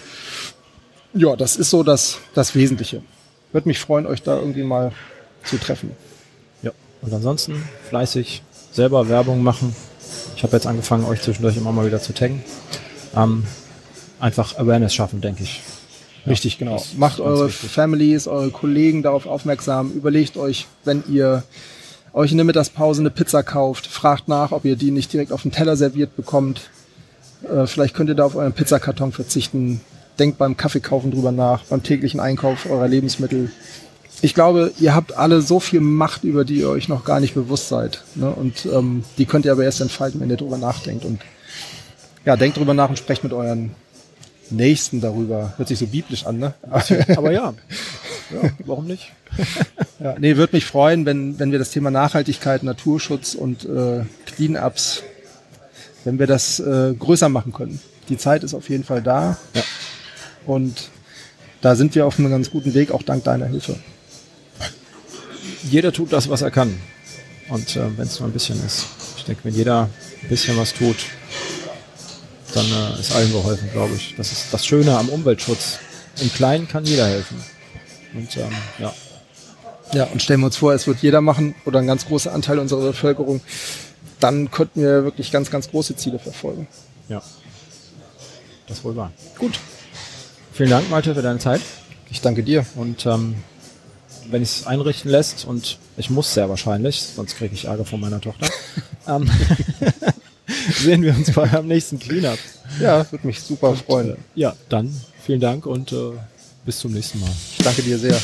Ja, das ist so das, das Wesentliche. Würde mich freuen, euch da irgendwie mal zu treffen. Ja, und ansonsten fleißig selber Werbung machen. Ich habe jetzt angefangen, euch zwischendurch immer mal wieder zu taggen. Ähm, einfach Awareness schaffen, denke ich. Richtig, genau. Macht eure wichtig. Families, eure Kollegen darauf aufmerksam. Überlegt euch, wenn ihr euch in der Mittagspause eine Pizza kauft, fragt nach, ob ihr die nicht direkt auf den Teller serviert bekommt. Äh, vielleicht könnt ihr da auf euren Pizzakarton verzichten. Denkt beim Kaffeekaufen drüber nach, beim täglichen Einkauf eurer Lebensmittel ich glaube, ihr habt alle so viel Macht, über die ihr euch noch gar nicht bewusst seid. Ne? Und ähm, die könnt ihr aber erst entfalten, wenn ihr drüber nachdenkt. Und ja, denkt drüber nach und sprecht mit euren Nächsten darüber. Hört sich so biblisch an, ne? aber ja. ja warum nicht? ja, nee, würde mich freuen, wenn, wenn wir das Thema Nachhaltigkeit, Naturschutz und äh, Clean-Ups, wenn wir das äh, größer machen können. Die Zeit ist auf jeden Fall da. Ja. Und da sind wir auf einem ganz guten Weg, auch dank deiner Hilfe jeder tut das, was er kann. Und äh, wenn es nur ein bisschen ist. Ich denke, wenn jeder ein bisschen was tut, dann äh, ist allen geholfen, glaube ich. Das ist das Schöne am Umweltschutz. Im Kleinen kann jeder helfen. Und ähm, ja. Ja, und stellen wir uns vor, es wird jeder machen oder ein ganz großer Anteil unserer Bevölkerung, dann könnten wir wirklich ganz, ganz große Ziele verfolgen. Ja. Das wohl wahr. Gut. Vielen Dank, Malte, für deine Zeit. Ich danke dir. Und ähm, wenn ich es einrichten lässt und ich muss sehr wahrscheinlich, sonst kriege ich Ärger von meiner Tochter, ähm, sehen wir uns bei am nächsten Cleanup. Ja, würde mich super freuen. ja, dann vielen Dank und äh, bis zum nächsten Mal. Ich danke dir sehr.